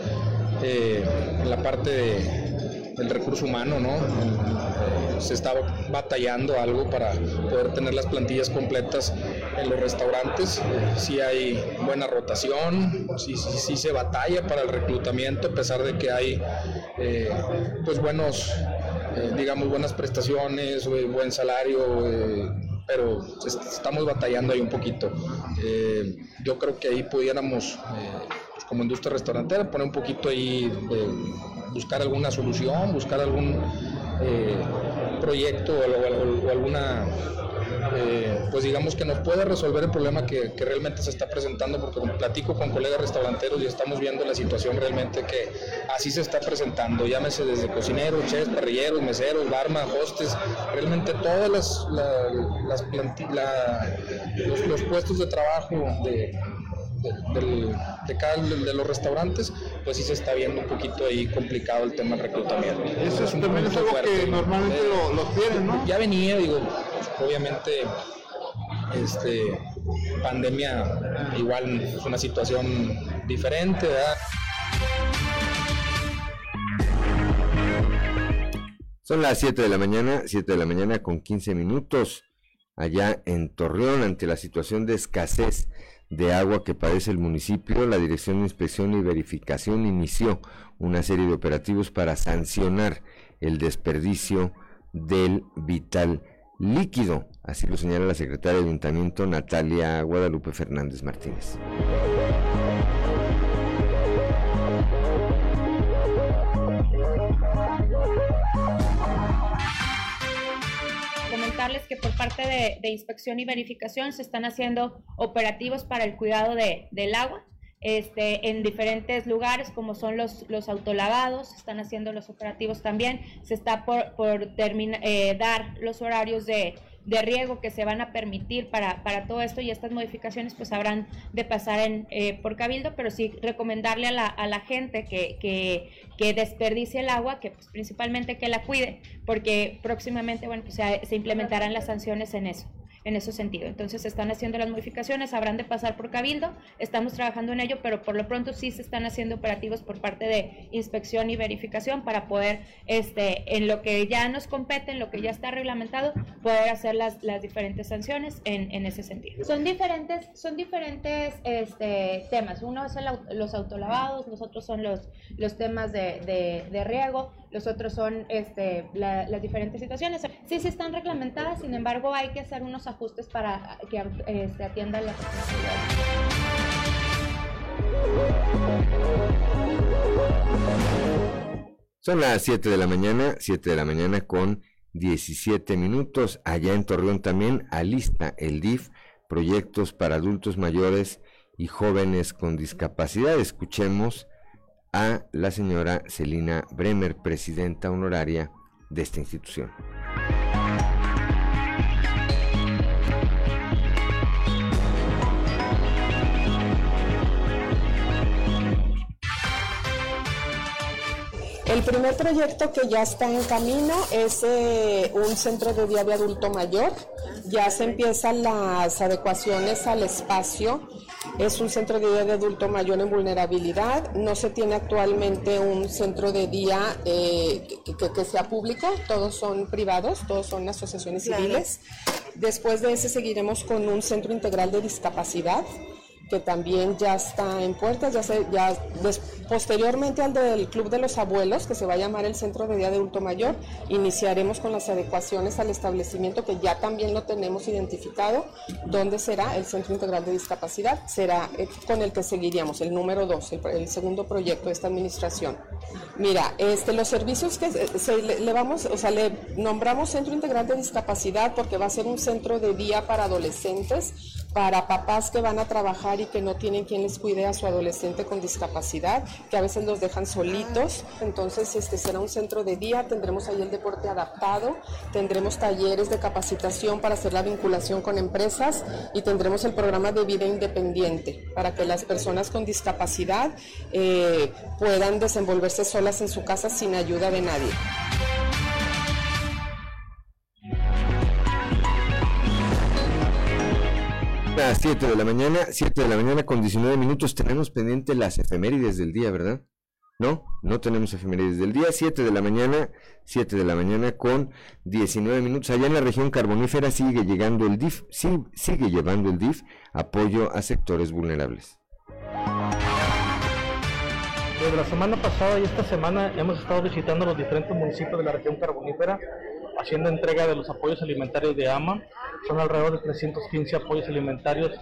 eh, en la parte de, del recurso humano, ¿no? Eh, se está batallando algo para poder tener las plantillas completas en los restaurantes. Sí hay buena rotación, sí, sí, se batalla para el reclutamiento, a pesar de que hay eh, pues buenos, digamos, buenas prestaciones, buen salario. pero est- estamos batallando ahí un poquito. Yo creo que ahí pudiéramos, como industria restaurantera, poner un poquito ahí, de buscar alguna solución, buscar algún eh, proyecto o, alguna, eh, pues digamos que nos pueda resolver el problema que, que realmente se está presentando, porque platico con colegas restauranteros y estamos viendo la situación realmente que así se está presentando, llámese desde cocineros, chefs, parrilleros, meseros, barman, hostes, realmente todas las, la- las la- los, los puestos de trabajo de, de, cada de los restaurantes, pues sí se está viendo un poquito ahí complicado el tema del reclutamiento. Eso un también es algo fuerte. que normalmente Eh, lo, lo tienen, ¿no? ya venía, digo, pues, obviamente, este, pandemia igual es una situación diferente, ¿verdad? Son las 7 de la mañana, 7 de la mañana con 15 minutos, allá en Torreón, ante la situación de escasez de agua que padece el municipio, la Dirección de Inspección y Verificación inició una serie de operativos para sancionar el desperdicio del vital líquido. Así lo señala la secretaria de Ayuntamiento, Natalia Guadalupe Fernández Martínez. Parte de, inspección y verificación se están haciendo operativos para el cuidado de, del agua. Este, en diferentes lugares como son los, los autolavados, se están haciendo los operativos también, se está por, por eh, dar los horarios de, de riego que se van a permitir para, para todo esto y estas modificaciones pues habrán de pasar en, eh, por cabildo, pero sí recomendarle a la, a la gente que, que, que, desperdicie el agua, que pues, principalmente que la cuide, porque próximamente bueno, pues, se, se implementarán las sanciones en eso en ese sentido. Entonces se están haciendo las modificaciones, habrán de pasar por cabildo, estamos trabajando en ello, pero por lo pronto sí se están haciendo operativos por parte de inspección y verificación para poder, este, en lo que ya nos compete, en lo que ya está reglamentado, poder hacer las, las diferentes sanciones en, ese sentido. Son diferentes, son diferentes este, temas. Uno el, los autolavados, los otros son los, los temas de, de, de riego, los otros son este, la, las diferentes situaciones. Sí, sí están reglamentadas, sin embargo hay que hacer unos ajustes para que se atiendan las Son las 7 de la mañana, 7 de la mañana con 17 minutos. Allá en Torreón también alista el DIF proyectos para adultos mayores y jóvenes con discapacidad. Escuchemos a la señora Celina Bremer, presidenta honoraria de esta institución. El primer proyecto que ya está en camino es eh, un centro de día de adulto mayor. Ya se empiezan las adecuaciones al espacio. Es un centro de día de adulto mayor en vulnerabilidad. No se tiene actualmente un centro de día eh, que, que, sea público. Todos son privados, todos son asociaciones civiles. Después de ese seguiremos con un centro integral de discapacidad que también ya está en puertas, ya se, ya posteriormente al del Club de los Abuelos, que se va a llamar el Centro de Día de Adulto Mayor, iniciaremos con las adecuaciones al establecimiento que ya también lo tenemos identificado, dónde será el Centro Integral de Discapacidad, será eh, con el que seguiríamos, el número dos, el, el segundo proyecto de esta administración. Mira, este, los servicios que se, le, vamos, o sea, le nombramos Centro Integral de Discapacidad porque va a ser un centro de día para adolescentes, para papás que van a trabajar y que no tienen quien les cuide a su adolescente con discapacidad, que a veces los dejan solitos. Entonces, este será un centro de día, tendremos ahí el deporte adaptado, tendremos talleres de capacitación para hacer la vinculación con empresas y tendremos el programa de vida independiente para que las personas con discapacidad eh, puedan desenvolverse solas en su casa sin ayuda de nadie. Las 7 de la mañana, 7 de la mañana con 19 minutos. Tenemos pendiente las efemérides del día, ¿verdad? No, no tenemos efemérides del día. 7 de la mañana, 7 de la mañana con 19 minutos. Allá en la región carbonífera sigue llegando el DIF, sí, sigue llevando el DIF apoyo a sectores vulnerables. Desde la semana pasada y esta semana hemos estado visitando los diferentes municipios de la región carbonífera haciendo entrega de los apoyos alimentarios de AMA. Son alrededor de 315 apoyos alimentarios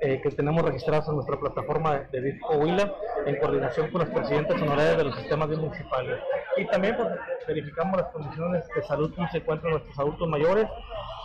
eh, que tenemos registrados en nuestra plataforma de Disco Huila en coordinación con los presidentes honorarios de los sistemas municipales. Y también pues, verificamos las condiciones de salud que se encuentran nuestros adultos mayores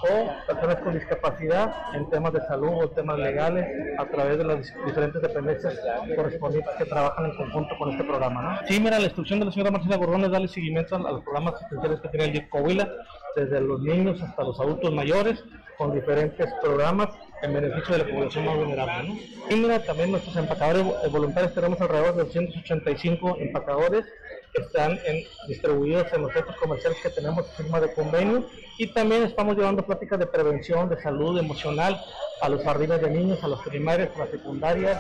o personas con discapacidad en temas de salud o temas legales a través de las diferentes dependencias correspondientes que trabajan en conjunto con este programa. ¿no? Sí, mira, la instrucción de la señora Marcela Gordón es darle seguimiento a, los programas asistenciales que tiene el DIC Coahuila, desde los niños hasta los adultos mayores, con diferentes programas en beneficio de la población más vulnerable. ¿no? Mira, también nuestros empacadores voluntarios tenemos alrededor de 285 empacadores que están distribuidos en los centros comerciales que tenemos firma de convenio y también estamos llevando pláticas de prevención, de salud emocional a los jardines de niños, a los primarios, a las secundarias.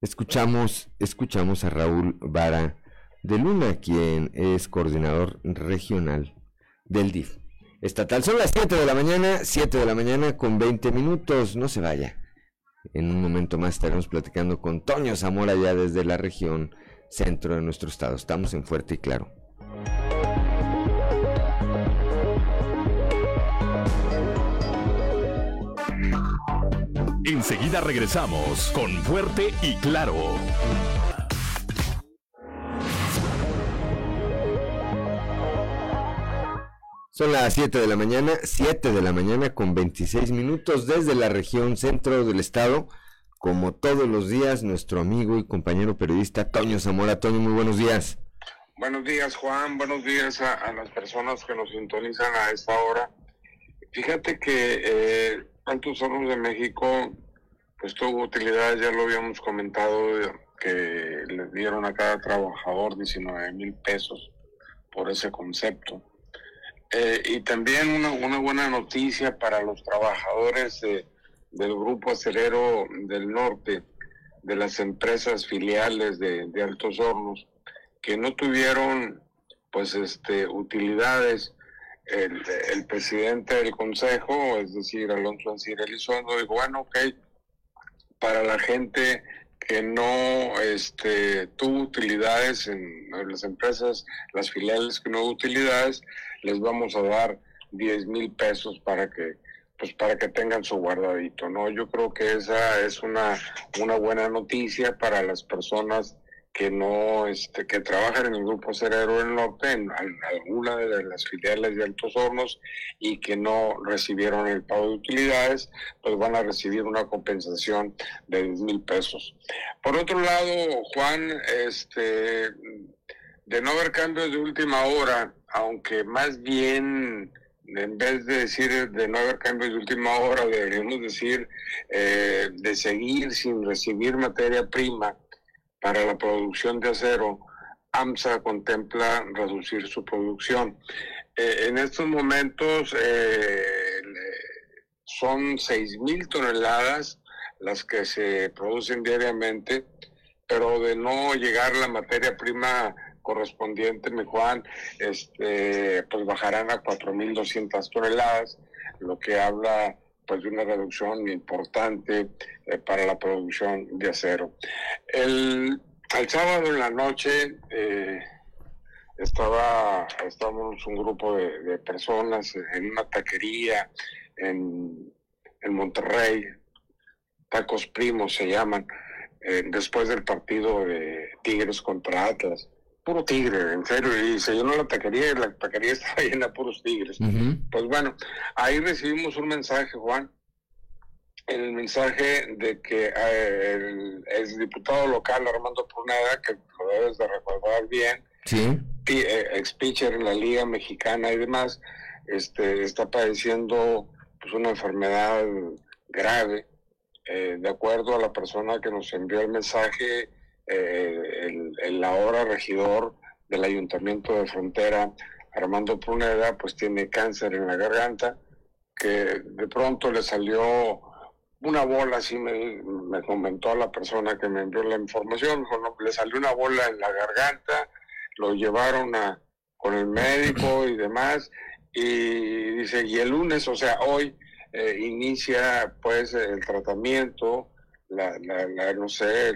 Escuchamos, escuchamos a Raúl Vara de Luna, quien es coordinador regional del DIF estatal. Son las 7 de la mañana, 7 de la mañana con 20 minutos, no se vaya. En un momento más estaremos platicando con Toño Zamora ya desde la región centro de nuestro estado. Estamos en Fuerte y Claro. Enseguida regresamos con Fuerte y Claro. Son las 7 de la mañana, 7 de la mañana con 26 minutos desde la región centro del estado. Como todos los días, nuestro amigo y compañero periodista Toño Zamora. Toño, muy buenos días. Buenos días, Juan. Buenos días a, las personas que nos sintonizan a esta hora. Fíjate que eh, Hornos de México, pues tuvo utilidad, ya lo habíamos comentado, que le dieron a cada trabajador 19 mil pesos por ese concepto. Eh, y también una, una, buena noticia para los trabajadores de, del Grupo Acerero del Norte, de las empresas filiales de, de Altos Hornos, que no tuvieron pues este utilidades. El, el presidente del consejo, es decir, Alonso Ancir Elizondo, dijo, bueno, ok, para la gente que no este, tuvo utilidades en, en las empresas, las filiales que no hubo utilidades, les vamos a dar 10 mil pesos para que pues para que tengan su guardadito, ¿no? Yo creo que esa es una, una buena noticia para las personas que no, este, que trabajan en el Grupo Cerero del Norte, en, alguna de las filiales de Altos Hornos y que no recibieron el pago de utilidades, pues van a recibir una compensación de 10 mil pesos. Por otro lado, Juan, este, de no haber cambios de última hora, aunque más bien en vez de decir de no haber cambios de última hora, deberíamos decir eh, de seguir sin recibir materia prima para la producción de acero, AMSA contempla reducir su producción. Eh, en estos momentos eh, son 6.000 toneladas las que se producen diariamente, pero de no llegar la materia prima correspondiente, mi Juan, este, pues bajarán a 4.200 toneladas, lo que habla pues de una reducción importante eh, para la producción de acero. El, sábado en la noche eh, estaba estábamos un grupo de, personas en una taquería en, en Monterrey, Tacos Primos se llaman, eh, después del partido de Tigres contra Atlas puro tigre, en serio, y se llenó la taquería y la taquería *laughs* estaba llena de puros tigres. Pues bueno, ahí recibimos un mensaje, Juan, el mensaje de que eh, el, el, diputado local Armando Pruneda, que lo debes de recordar bien, ¿Sí? Eh, ex pitcher en la Liga Mexicana y demás, este, está padeciendo pues, una enfermedad grave. Eh, de acuerdo a la persona que nos envió el mensaje, eh, el, ahora regidor del Ayuntamiento de Frontera, Armando Pruneda, pues tiene cáncer en la garganta, que de pronto le salió una bola, así me, me comentó la persona que me envió la información, le salió una bola en la garganta, lo llevaron a, con el médico y demás, y dice, y el lunes, o sea, hoy, eh, inicia pues el tratamiento la, la, no sé,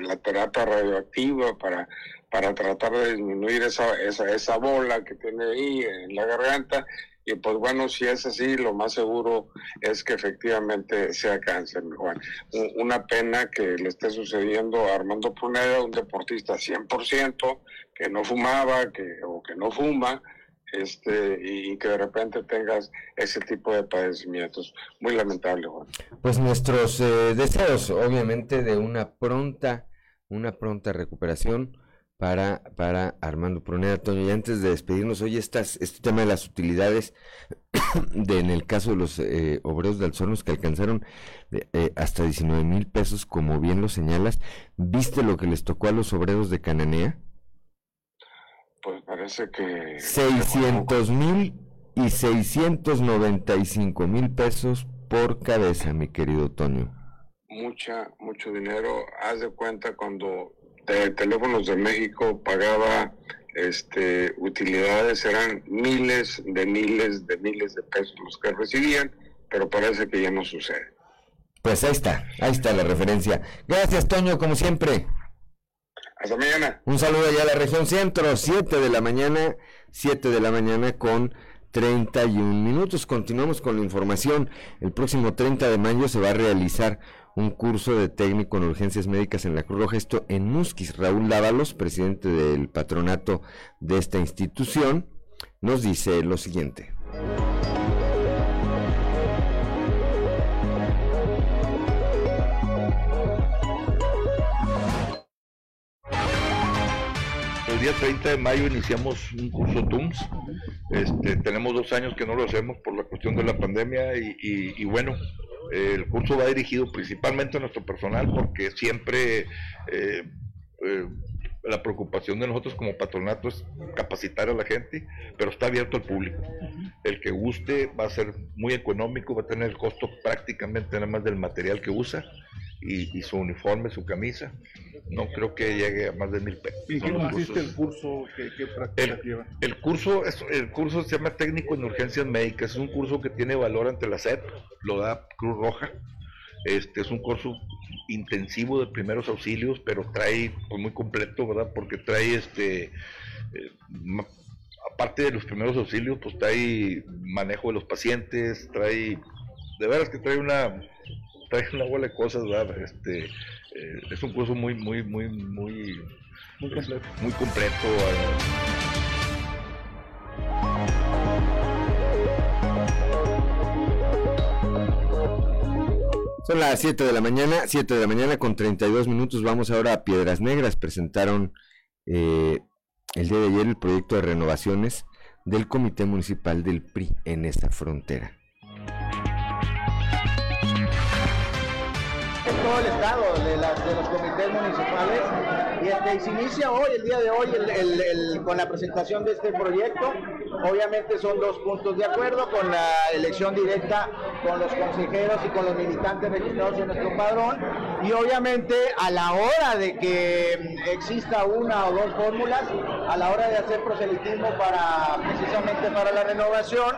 la, terapia radioactiva para, para tratar de disminuir esa, esa, esa bola que tiene ahí en la garganta. Y pues bueno, si es así, lo más seguro es que efectivamente sea cáncer, Juan. Una pena que le esté sucediendo a Armando Puneda, un deportista 100%, que no fumaba que, o que no fuma, este, y que de repente tengas ese tipo de padecimientos. Muy lamentable, Juan. Pues nuestros eh, deseos, obviamente, de una pronta, una pronta recuperación para, para Armando Pruneda, Toño. Y antes de despedirnos, hoy estas, este tema de las utilidades, *coughs* de, en el caso de los eh, obreros de Alzornos que alcanzaron eh, hasta 19 mil pesos, como bien lo señalas, ¿viste lo que les tocó a los obreros de Cananea? Pues parece que... 600 mil y 695 mil pesos por cabeza, mi querido Toño. Mucha, mucho dinero. Haz de cuenta cuando de Teléfonos de México pagaba este, utilidades, eran miles de miles de miles de pesos los que recibían, pero parece que ya no sucede. Pues ahí está, ahí está la referencia. Gracias, Toño, como siempre. Un saludo allá a la región centro, 7 de la mañana, 7 de la mañana con 31 minutos. Continuamos con la información. El próximo 30 de mayo se va a realizar un curso de técnico en urgencias médicas en la Cruz Roja, esto en Musquis. Raúl Lávalos, presidente del patronato de esta institución, nos dice lo siguiente. Día 30 de mayo iniciamos un curso TUMS. Este, tenemos dos años que no lo hacemos por la cuestión de la pandemia y, y- y bueno, el curso va dirigido principalmente a nuestro personal porque siempre eh, eh, la preocupación de nosotros como patronato es capacitar a la gente, pero está abierto al público. El que guste va a ser muy económico, va a tener el costo prácticamente nada más del material que usa y, y su uniforme, su camisa. No creo que llegue a más de mil pesos. ¿Y qué consiste el curso? ¿Qué, qué prácticas lleva? El curso, es, el curso se llama Técnico en Urgencias Médicas, es un curso que tiene valor ante la SEP, lo da Cruz Roja. Este es un curso intensivo de primeros auxilios, pero trae pues, muy completo, ¿verdad? Porque trae este eh, aparte de los primeros auxilios, pues trae manejo de los pacientes, trae de veras que trae una trae una bola de cosas, ¿verdad? Este eh, es un curso muy muy muy muy muy completo, muy completo eh, Son las 7 de la mañana, 7 de la mañana con 32 minutos. Vamos ahora a Piedras Negras. Presentaron eh, el día de ayer el proyecto de renovaciones del Comité Municipal del PRI en esta frontera. Todo el estado de, las- de los comités municipales y, este, se inicia hoy, el día de hoy, el- con la presentación de este proyecto. Obviamente son dos puntos de acuerdo con la elección directa con los consejeros y con los militantes registrados en nuestro padrón y obviamente a la hora de que exista una o dos fórmulas, a la hora de hacer proselitismo para precisamente para la renovación,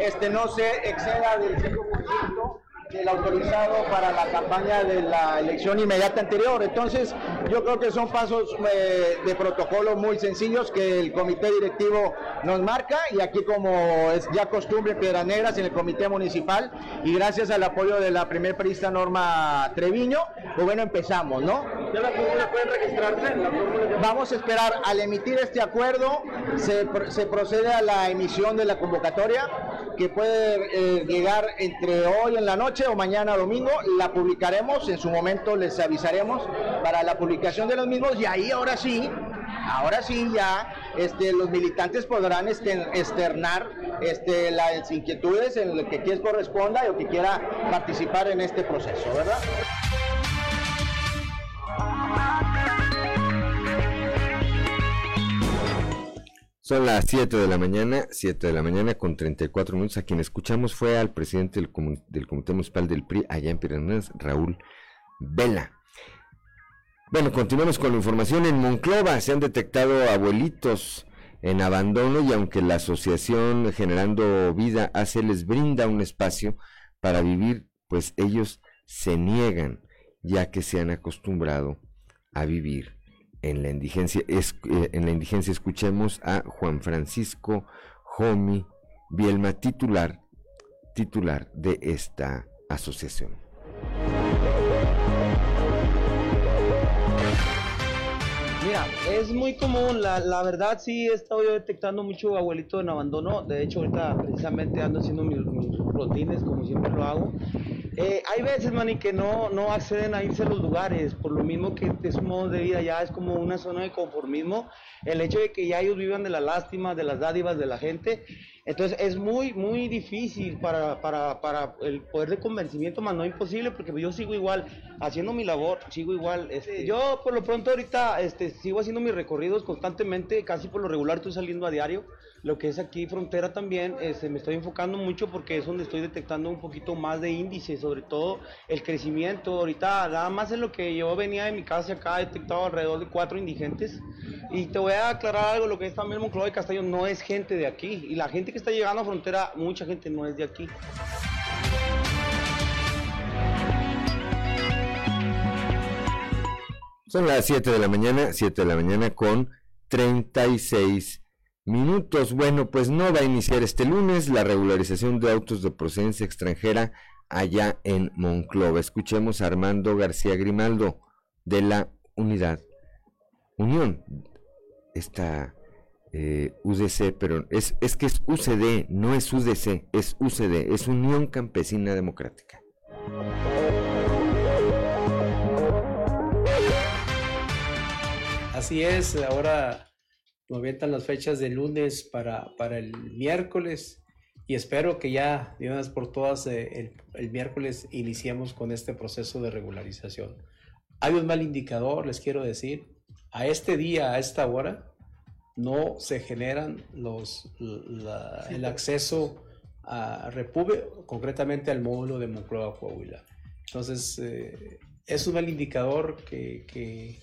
este no se exceda del 5% del autorizado para la campaña de la elección inmediata anterior. Entonces, yo creo que son pasos eh, de protocolo muy sencillos que el comité directivo nos marca y aquí como es ya costumbre en Piedras Negras en el comité municipal y gracias al apoyo de la primer periodista Norma Treviño, pues bueno, empezamos, ¿no? ¿Ya la fórmula puede registrarse? Vamos a esperar al emitir este acuerdo, se procede a la emisión de la convocatoria que puede eh, llegar entre hoy en la noche o mañana domingo. La publicaremos, en su momento les avisaremos para la publicación de los mismos y ahí ahora sí, ahora sí ya este, los militantes podrán este, externar este, las inquietudes en lo que les corresponda o que quiera participar en este proceso, ¿verdad? Son las 7 de la mañana, 7 de la mañana con 34 minutos. A quien escuchamos fue al presidente del, Comité Municipal del PRI allá en Negras, Raúl Vela. Bueno, continuamos con la información. En Monclova se han detectado abuelitos en abandono y aunque la asociación Generando Vida hace les brinda un espacio para vivir, pues ellos se niegan ya que se han acostumbrado a vivir en la indigencia. Es- eh, en la indigencia escuchemos a Juan Francisco Jomi Bielma, titular, titular de esta asociación. Mira, es muy común, la, verdad sí he estado yo detectando mucho abuelito en abandono, de hecho ahorita precisamente ando haciendo mis, mis rutines como siempre lo hago. Eh, hay veces, Manny, que no, no acceden a irse a los lugares, por lo mismo que es un modo de vida, ya es como una zona de conformismo, el hecho de que ya ellos vivan de la lástima, de las dádivas de la gente, entonces es muy, muy difícil para, para, para el poder de convencimiento, más no imposible, porque yo sigo igual haciendo mi labor, sigo igual. Este, yo por lo pronto ahorita este, sigo haciendo mis recorridos constantemente, casi por lo regular estoy saliendo a diario. Lo que es aquí frontera también, este, me estoy enfocando mucho porque es donde estoy detectando un poquito más de índice, sobre todo el crecimiento. Ahorita nada más en lo que yo venía de mi casa acá he detectado alrededor de cuatro indigentes. Y te voy a aclarar algo, lo que es también Monclova de Castello no es gente de aquí. Y la gente que está llegando a frontera, mucha gente no es de aquí. Son las 7 de la mañana, 7 de la mañana con 36 minutos. Bueno, pues no va a iniciar este lunes la regularización de autos de procedencia extranjera allá en Monclova. Escuchemos a Armando García Grimaldo de la Unidad Unión, esta eh, UDC, pero es, es que es UCD, no es UDC, es UCD, es Unión Campesina Democrática. Así es, ahora movientan las fechas de lunes para, para el miércoles y espero que ya de una vez por todas eh, el, el miércoles iniciemos con este proceso de regularización. Hay un mal indicador, les quiero decir, a este día, a esta hora, no se generan los, la- el acceso a Repube, concretamente al módulo de Monclova, Coahuila. Entonces, eh, es un mal indicador que, que-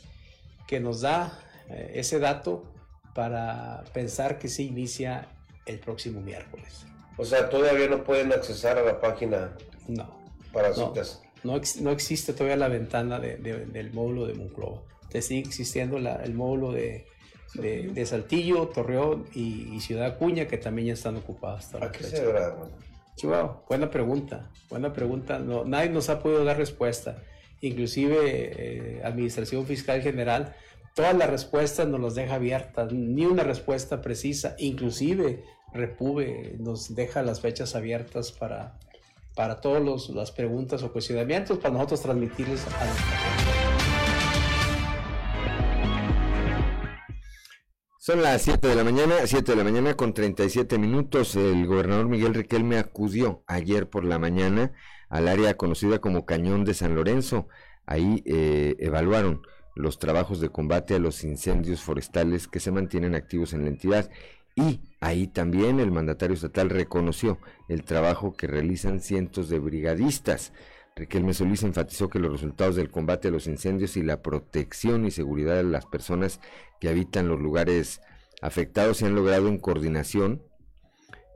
que nos da eh, ese dato para pensar que se inicia el próximo miércoles. O sea, todavía no pueden accesar a la página No. para No, citas. no, no existe todavía la ventana de- de- del módulo de Monclova. Te sigue existiendo la- el módulo de, de- de Saltillo, Torreón y, y Ciudad Acuña, que también ya están ocupadas. hasta ¿A qué fecha. se hermano? Chihuahua, buena pregunta, buena pregunta. No, nadie nos ha podido dar respuesta. Inclusive eh, Administración Fiscal General, todas las respuestas nos las deja abiertas, ni una respuesta precisa. Inclusive Repube nos deja las fechas abiertas para, para todas las preguntas o cuestionamientos para nosotros transmitirles a Son las 7 de la mañana, 7 de la mañana con 37 minutos. El gobernador Miguel Riquelme acudió ayer por la mañana al área conocida como Cañón de San Lorenzo. Ahí eh, evaluaron los trabajos de combate a los incendios forestales que se mantienen activos en la entidad. Y ahí también el mandatario estatal reconoció el trabajo que realizan cientos de brigadistas. Riquelme Solís enfatizó que los resultados del combate a los incendios y la protección y seguridad de las personas que habitan los lugares afectados se han logrado en coordinación,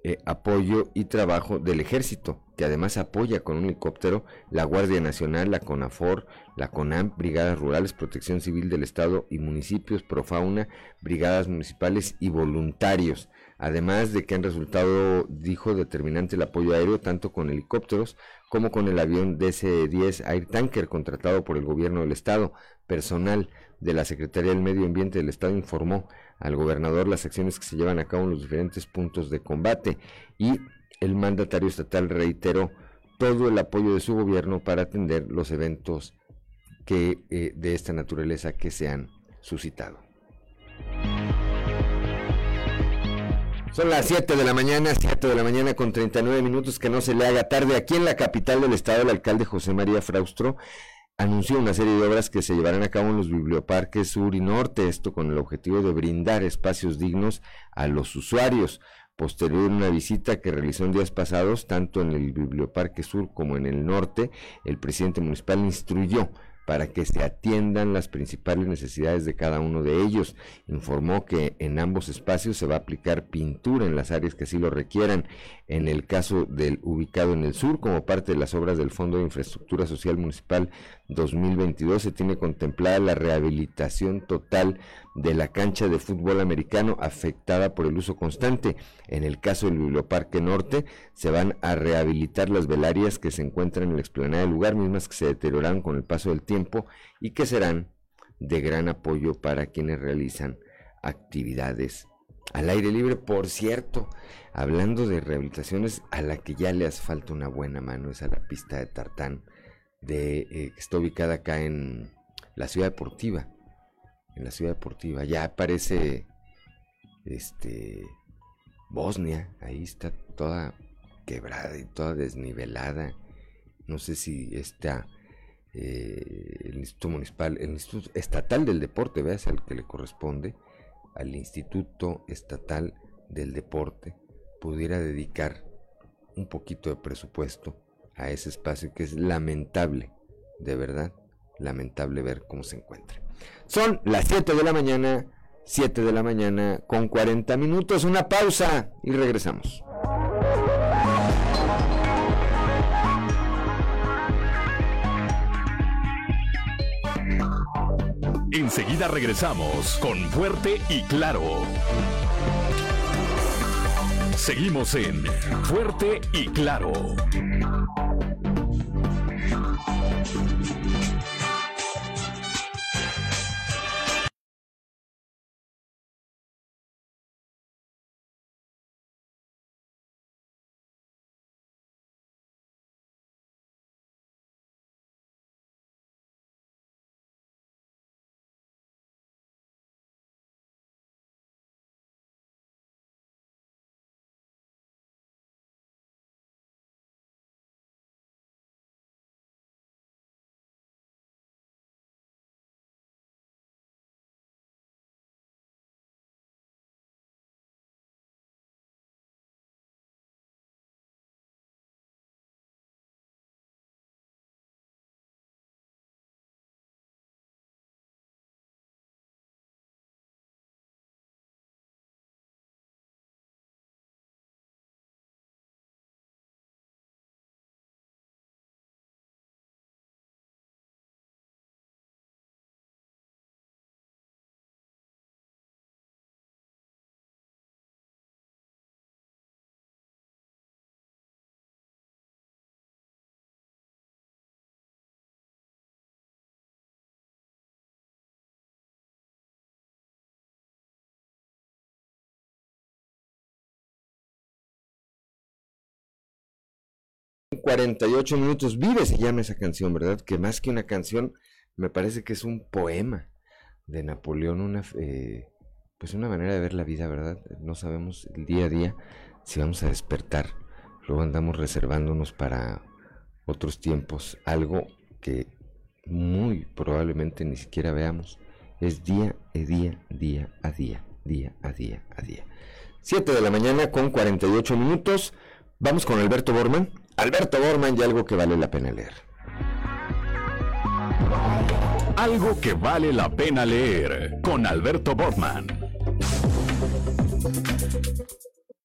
eh, apoyo y trabajo del ejército, que además apoya con un helicóptero la Guardia Nacional, la CONAFOR, la CONAM, Brigadas Rurales, Protección Civil del Estado y municipios, Profauna, brigadas municipales y voluntarios. Además de que han resultado, dijo, determinante el apoyo aéreo tanto con helicópteros como con el avión DC-10 Air Tanker contratado por el gobierno del estado. Personal de la Secretaría del Medio Ambiente del estado informó al gobernador las acciones que se llevan a cabo en los diferentes puntos de combate y el mandatario estatal reiteró todo el apoyo de su gobierno para atender los eventos que eh, de esta naturaleza que se han suscitado. Son las 7 de la mañana, 7 de la mañana con 39 minutos, que no se le haga tarde. Aquí en la capital del estado, el alcalde José María Fraustro anunció una serie de obras que se llevarán a cabo en los biblioparques sur y norte, esto con el objetivo de brindar espacios dignos a los usuarios. Posterior a una visita que realizó en días pasados, tanto en el Biblioparque Sur como en el norte, el presidente municipal instruyó para que se atiendan las principales necesidades de cada uno de ellos. Informó que en ambos espacios se va a aplicar pintura en las áreas que así lo requieran. En el caso del ubicado en el sur, como parte de las obras del Fondo de Infraestructura Social Municipal 2022, se tiene contemplada la rehabilitación total de la cancha de fútbol americano afectada por el uso constante. En el caso del Biblioparque Norte, se van a rehabilitar las velarias que se encuentran en la explanada del lugar, mismas que se deterioraron con el paso del tiempo y que serán de gran apoyo para quienes realizan actividades al aire libre. Por cierto, hablando de rehabilitaciones, a la que ya le hace falta una buena mano es a la pista de tartán, de, eh, que está ubicada acá en la ciudad deportiva. En la ciudad deportiva. Ya parece este Bosnia, ahí está toda quebrada y toda desnivelada. No sé si está eh, el Instituto Municipal, el Instituto Estatal del Deporte, veas al que le corresponde, al Instituto Estatal del Deporte, pudiera dedicar un poquito de presupuesto a ese espacio que es lamentable, de verdad, lamentable ver cómo se encuentra. Son las 7 de la mañana, 7 de la mañana con 40 minutos, una pausa y regresamos. Enseguida regresamos con Fuerte y Claro. Seguimos en Fuerte y Claro. 48 minutos. Vive se llama esa canción, ¿verdad? Que más que una canción, me parece que es un poema de Napoleón, una, eh, pues una manera de ver la vida, ¿verdad? No sabemos el día a día si vamos a despertar. Luego andamos reservándonos para otros tiempos algo que muy probablemente ni siquiera veamos. Es día a día, día a día, día a día, a día. 7 de la mañana con 48 minutos. Vamos con Alberto Borman. Alberto Borman y algo que vale la pena leer. Algo que vale la pena leer con Alberto Borman.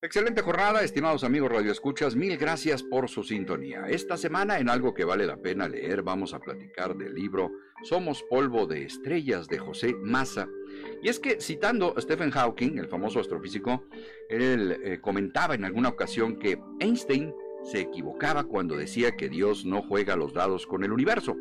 Excelente jornada, estimados amigos radioescuchas, mil gracias por su sintonía. Esta semana en algo que vale la pena leer vamos a platicar del libro Somos polvo de estrellas de José Massa. Y es que citando a Stephen Hawking, el famoso astrofísico, él eh, comentaba en alguna ocasión que Einstein se equivocaba cuando decía que Dios no juega los dados con el universo,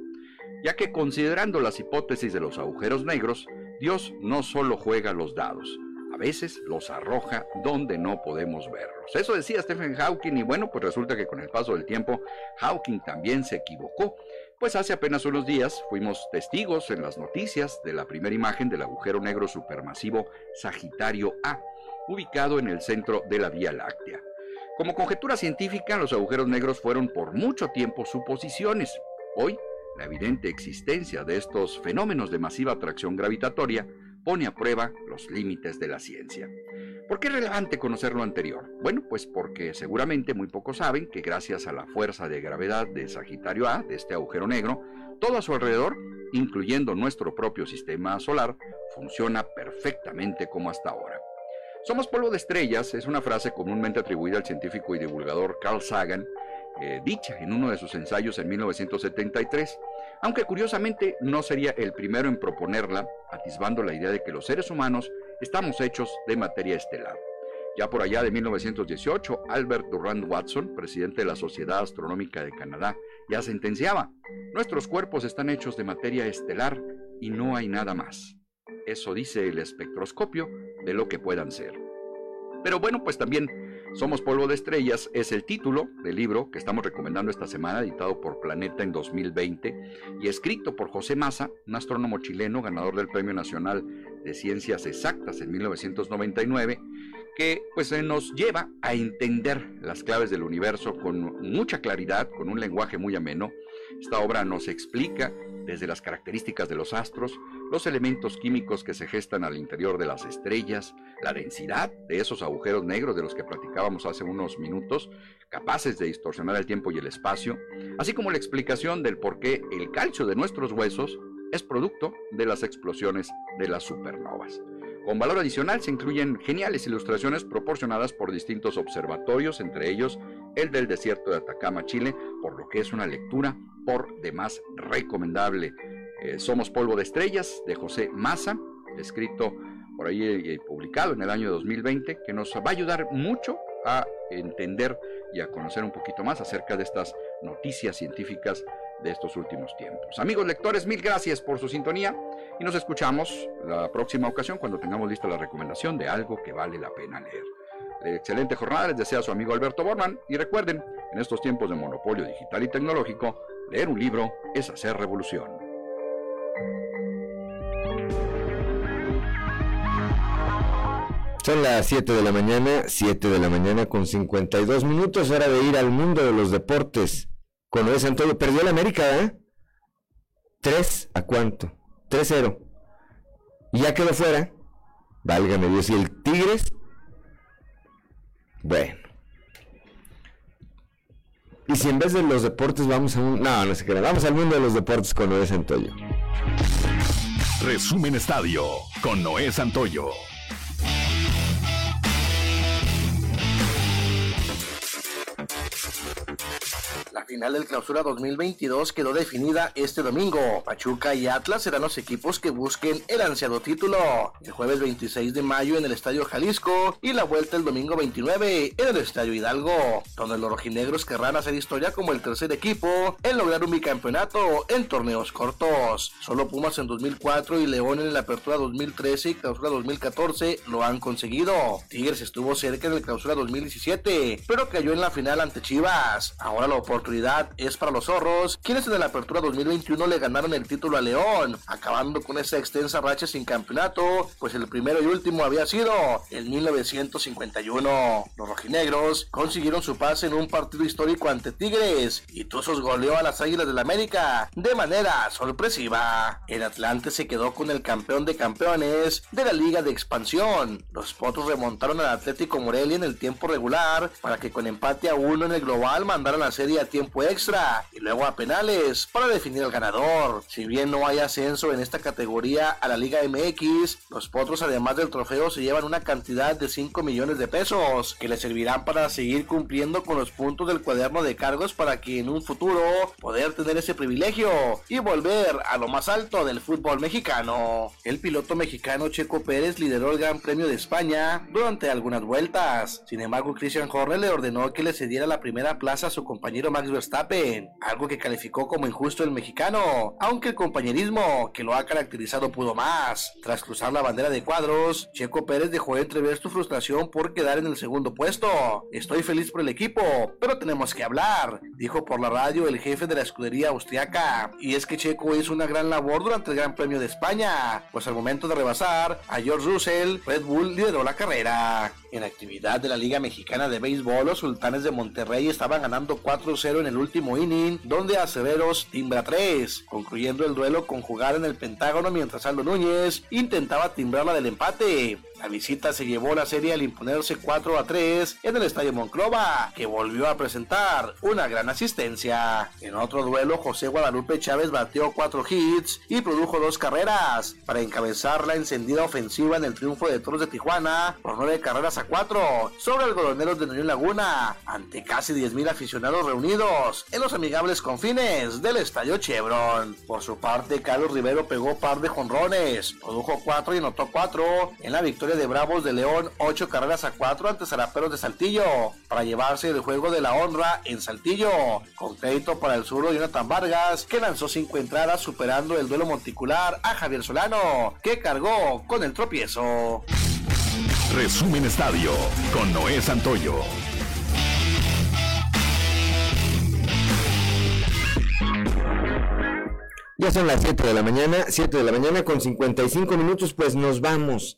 ya que considerando las hipótesis de los agujeros negros, Dios no solo juega los dados, a veces los arroja donde no podemos verlos. Eso decía Stephen Hawking y bueno, pues resulta que con el paso del tiempo Hawking también se equivocó, pues hace apenas unos días fuimos testigos en las noticias de la primera imagen del agujero negro supermasivo Sagitario A, ubicado en el centro de la Vía Láctea. Como conjetura científica, los agujeros negros fueron por mucho tiempo suposiciones. Hoy, la evidente existencia de estos fenómenos de masiva atracción gravitatoria pone a prueba los límites de la ciencia. ¿Por qué es relevante conocer lo anterior? Bueno, pues porque seguramente muy pocos saben que gracias a la fuerza de gravedad de Sagitario A, de este agujero negro, todo a su alrededor, incluyendo nuestro propio sistema solar, funciona perfectamente como hasta ahora. Somos polvo de estrellas es una frase comúnmente atribuida al científico y divulgador Carl Sagan, eh, dicha en uno de sus ensayos en 1973, aunque curiosamente no sería el primero en proponerla, atisbando la idea de que los seres humanos estamos hechos de materia estelar. Ya por allá de 1918, Albert Durand Watson, presidente de la Sociedad Astronómica de Canadá, ya sentenciaba, nuestros cuerpos están hechos de materia estelar y no hay nada más. Eso dice el espectroscopio de lo que puedan ser. Pero bueno, pues también somos Polvo de Estrellas es el título del libro que estamos recomendando esta semana, editado por Planeta en 2020 y escrito por José Massa, un astrónomo chileno ganador del Premio Nacional de Ciencias Exactas en 1999, que pues nos lleva a entender las claves del universo con mucha claridad, con un lenguaje muy ameno. Esta obra nos explica desde las características de los astros, los elementos químicos que se gestan al interior de las estrellas, la densidad de esos agujeros negros de los que platicábamos hace unos minutos, capaces de distorsionar el tiempo y el espacio, así como la explicación del por qué el calcio de nuestros huesos es producto de las explosiones de las supernovas. Con valor adicional se incluyen geniales ilustraciones proporcionadas por distintos observatorios, entre ellos el del desierto de Atacama, Chile, por lo que es una lectura por demás recomendable. Eh, Somos Polvo de Estrellas, de José Maza, escrito por ahí y publicado en el año 2020, que nos va a ayudar mucho a entender y a conocer un poquito más acerca de estas noticias científicas de estos últimos tiempos. Amigos lectores, mil gracias por su sintonía y nos escuchamos la próxima ocasión cuando tengamos lista la recomendación de algo que vale la pena leer. Excelente jornada les desea su amigo Alberto Borman y recuerden, en estos tiempos de monopolio digital y tecnológico, leer un libro es hacer revolución. Son las 7 de la mañana, 7 de la mañana con 52 minutos, hora de ir al mundo de los deportes. Con Luis Antonio, perdió la América, ¿eh? 3 a cuánto? 3-0. Y ya quedó fuera. Válgame Dios, y el Tigres. Bueno. Y si en vez de los deportes vamos a un... No, no sé qué. Vamos al mundo de los deportes con Noé Santoyo. Resumen Estadio con Noé Santoyo. Final del clausura 2022 quedó definida este domingo. Pachuca y Atlas serán los equipos que busquen el ansiado título. El jueves 26 de mayo en el Estadio Jalisco y la vuelta el domingo 29 en el Estadio Hidalgo, donde los rojinegros querrán hacer historia como el tercer equipo en lograr un bicampeonato en torneos cortos. Solo Pumas en 2004 y León en la apertura 2013 y clausura 2014 lo han conseguido. Tigres estuvo cerca en el clausura 2017, pero cayó en la final ante Chivas. Ahora la oportunidad es para los zorros, quienes en la apertura 2021 le ganaron el título a León, acabando con esa extensa racha sin campeonato, pues el primero y último había sido en 1951. Los rojinegros consiguieron su pase en un partido histórico ante Tigres y Tuzos goleó a las Águilas del la América de manera sorpresiva. El Atlante se quedó con el campeón de campeones de la Liga de Expansión. Los Potros remontaron al Atlético Morelia en el tiempo regular para que con empate a uno en el global mandaran la serie a tiempo extra y luego a penales para definir al ganador. Si bien no hay ascenso en esta categoría a la Liga MX, los Potros además del trofeo se llevan una cantidad de 5 millones de pesos que les servirán para seguir cumpliendo con los puntos del cuaderno de cargos para que en un futuro poder tener ese privilegio y volver a lo más alto del fútbol mexicano. El piloto mexicano Checo Pérez lideró el Gran Premio de España durante algunas vueltas. Sin embargo, Christian Horner le ordenó que le cediera la primera plaza a su compañero Max Verstappen, algo que calificó como injusto el mexicano, aunque el compañerismo que lo ha caracterizado pudo más. Tras cruzar la bandera de cuadros, Checo Pérez dejó entrever su frustración por quedar en el segundo puesto. Estoy feliz por el equipo, pero tenemos que hablar, dijo por la radio el jefe de la escudería austriaca. Y es que Checo hizo una gran labor durante el Gran Premio de España, pues al momento de rebasar a George Russell, Red Bull lideró la carrera. En actividad de la Liga Mexicana de Béisbol, los Sultanes de Monterrey estaban ganando 4-0 en el último inning, donde Aceveros timbra 3, concluyendo el duelo con jugar en el Pentágono mientras Aldo Núñez intentaba timbrarla del empate. La visita se llevó la serie al imponerse 4 a 3 en el Estadio Monclova, que volvió a presentar una gran asistencia. En otro duelo, José Guadalupe Chávez batió 4 hits y produjo dos carreras para encabezar la encendida ofensiva en el triunfo de Toros de Tijuana por 9 carreras a 4 sobre el Goloneros de Unión Laguna, ante casi 10.000 aficionados reunidos en los amigables confines del Estadio Chevron. Por su parte, Carlos Rivero pegó par de jonrones, produjo 4 y anotó 4 en la victoria de Bravos de León, 8 carreras a 4 ante Zaraperos de Saltillo, para llevarse el juego de la honra en Saltillo, con crédito para el zurdo Jonathan Vargas, que lanzó 5 entradas superando el duelo monticular a Javier Solano, que cargó con el tropiezo. Resumen Estadio con Noé Santoyo. Ya son las 7 de la mañana, 7 de la mañana con 55 minutos, pues nos vamos.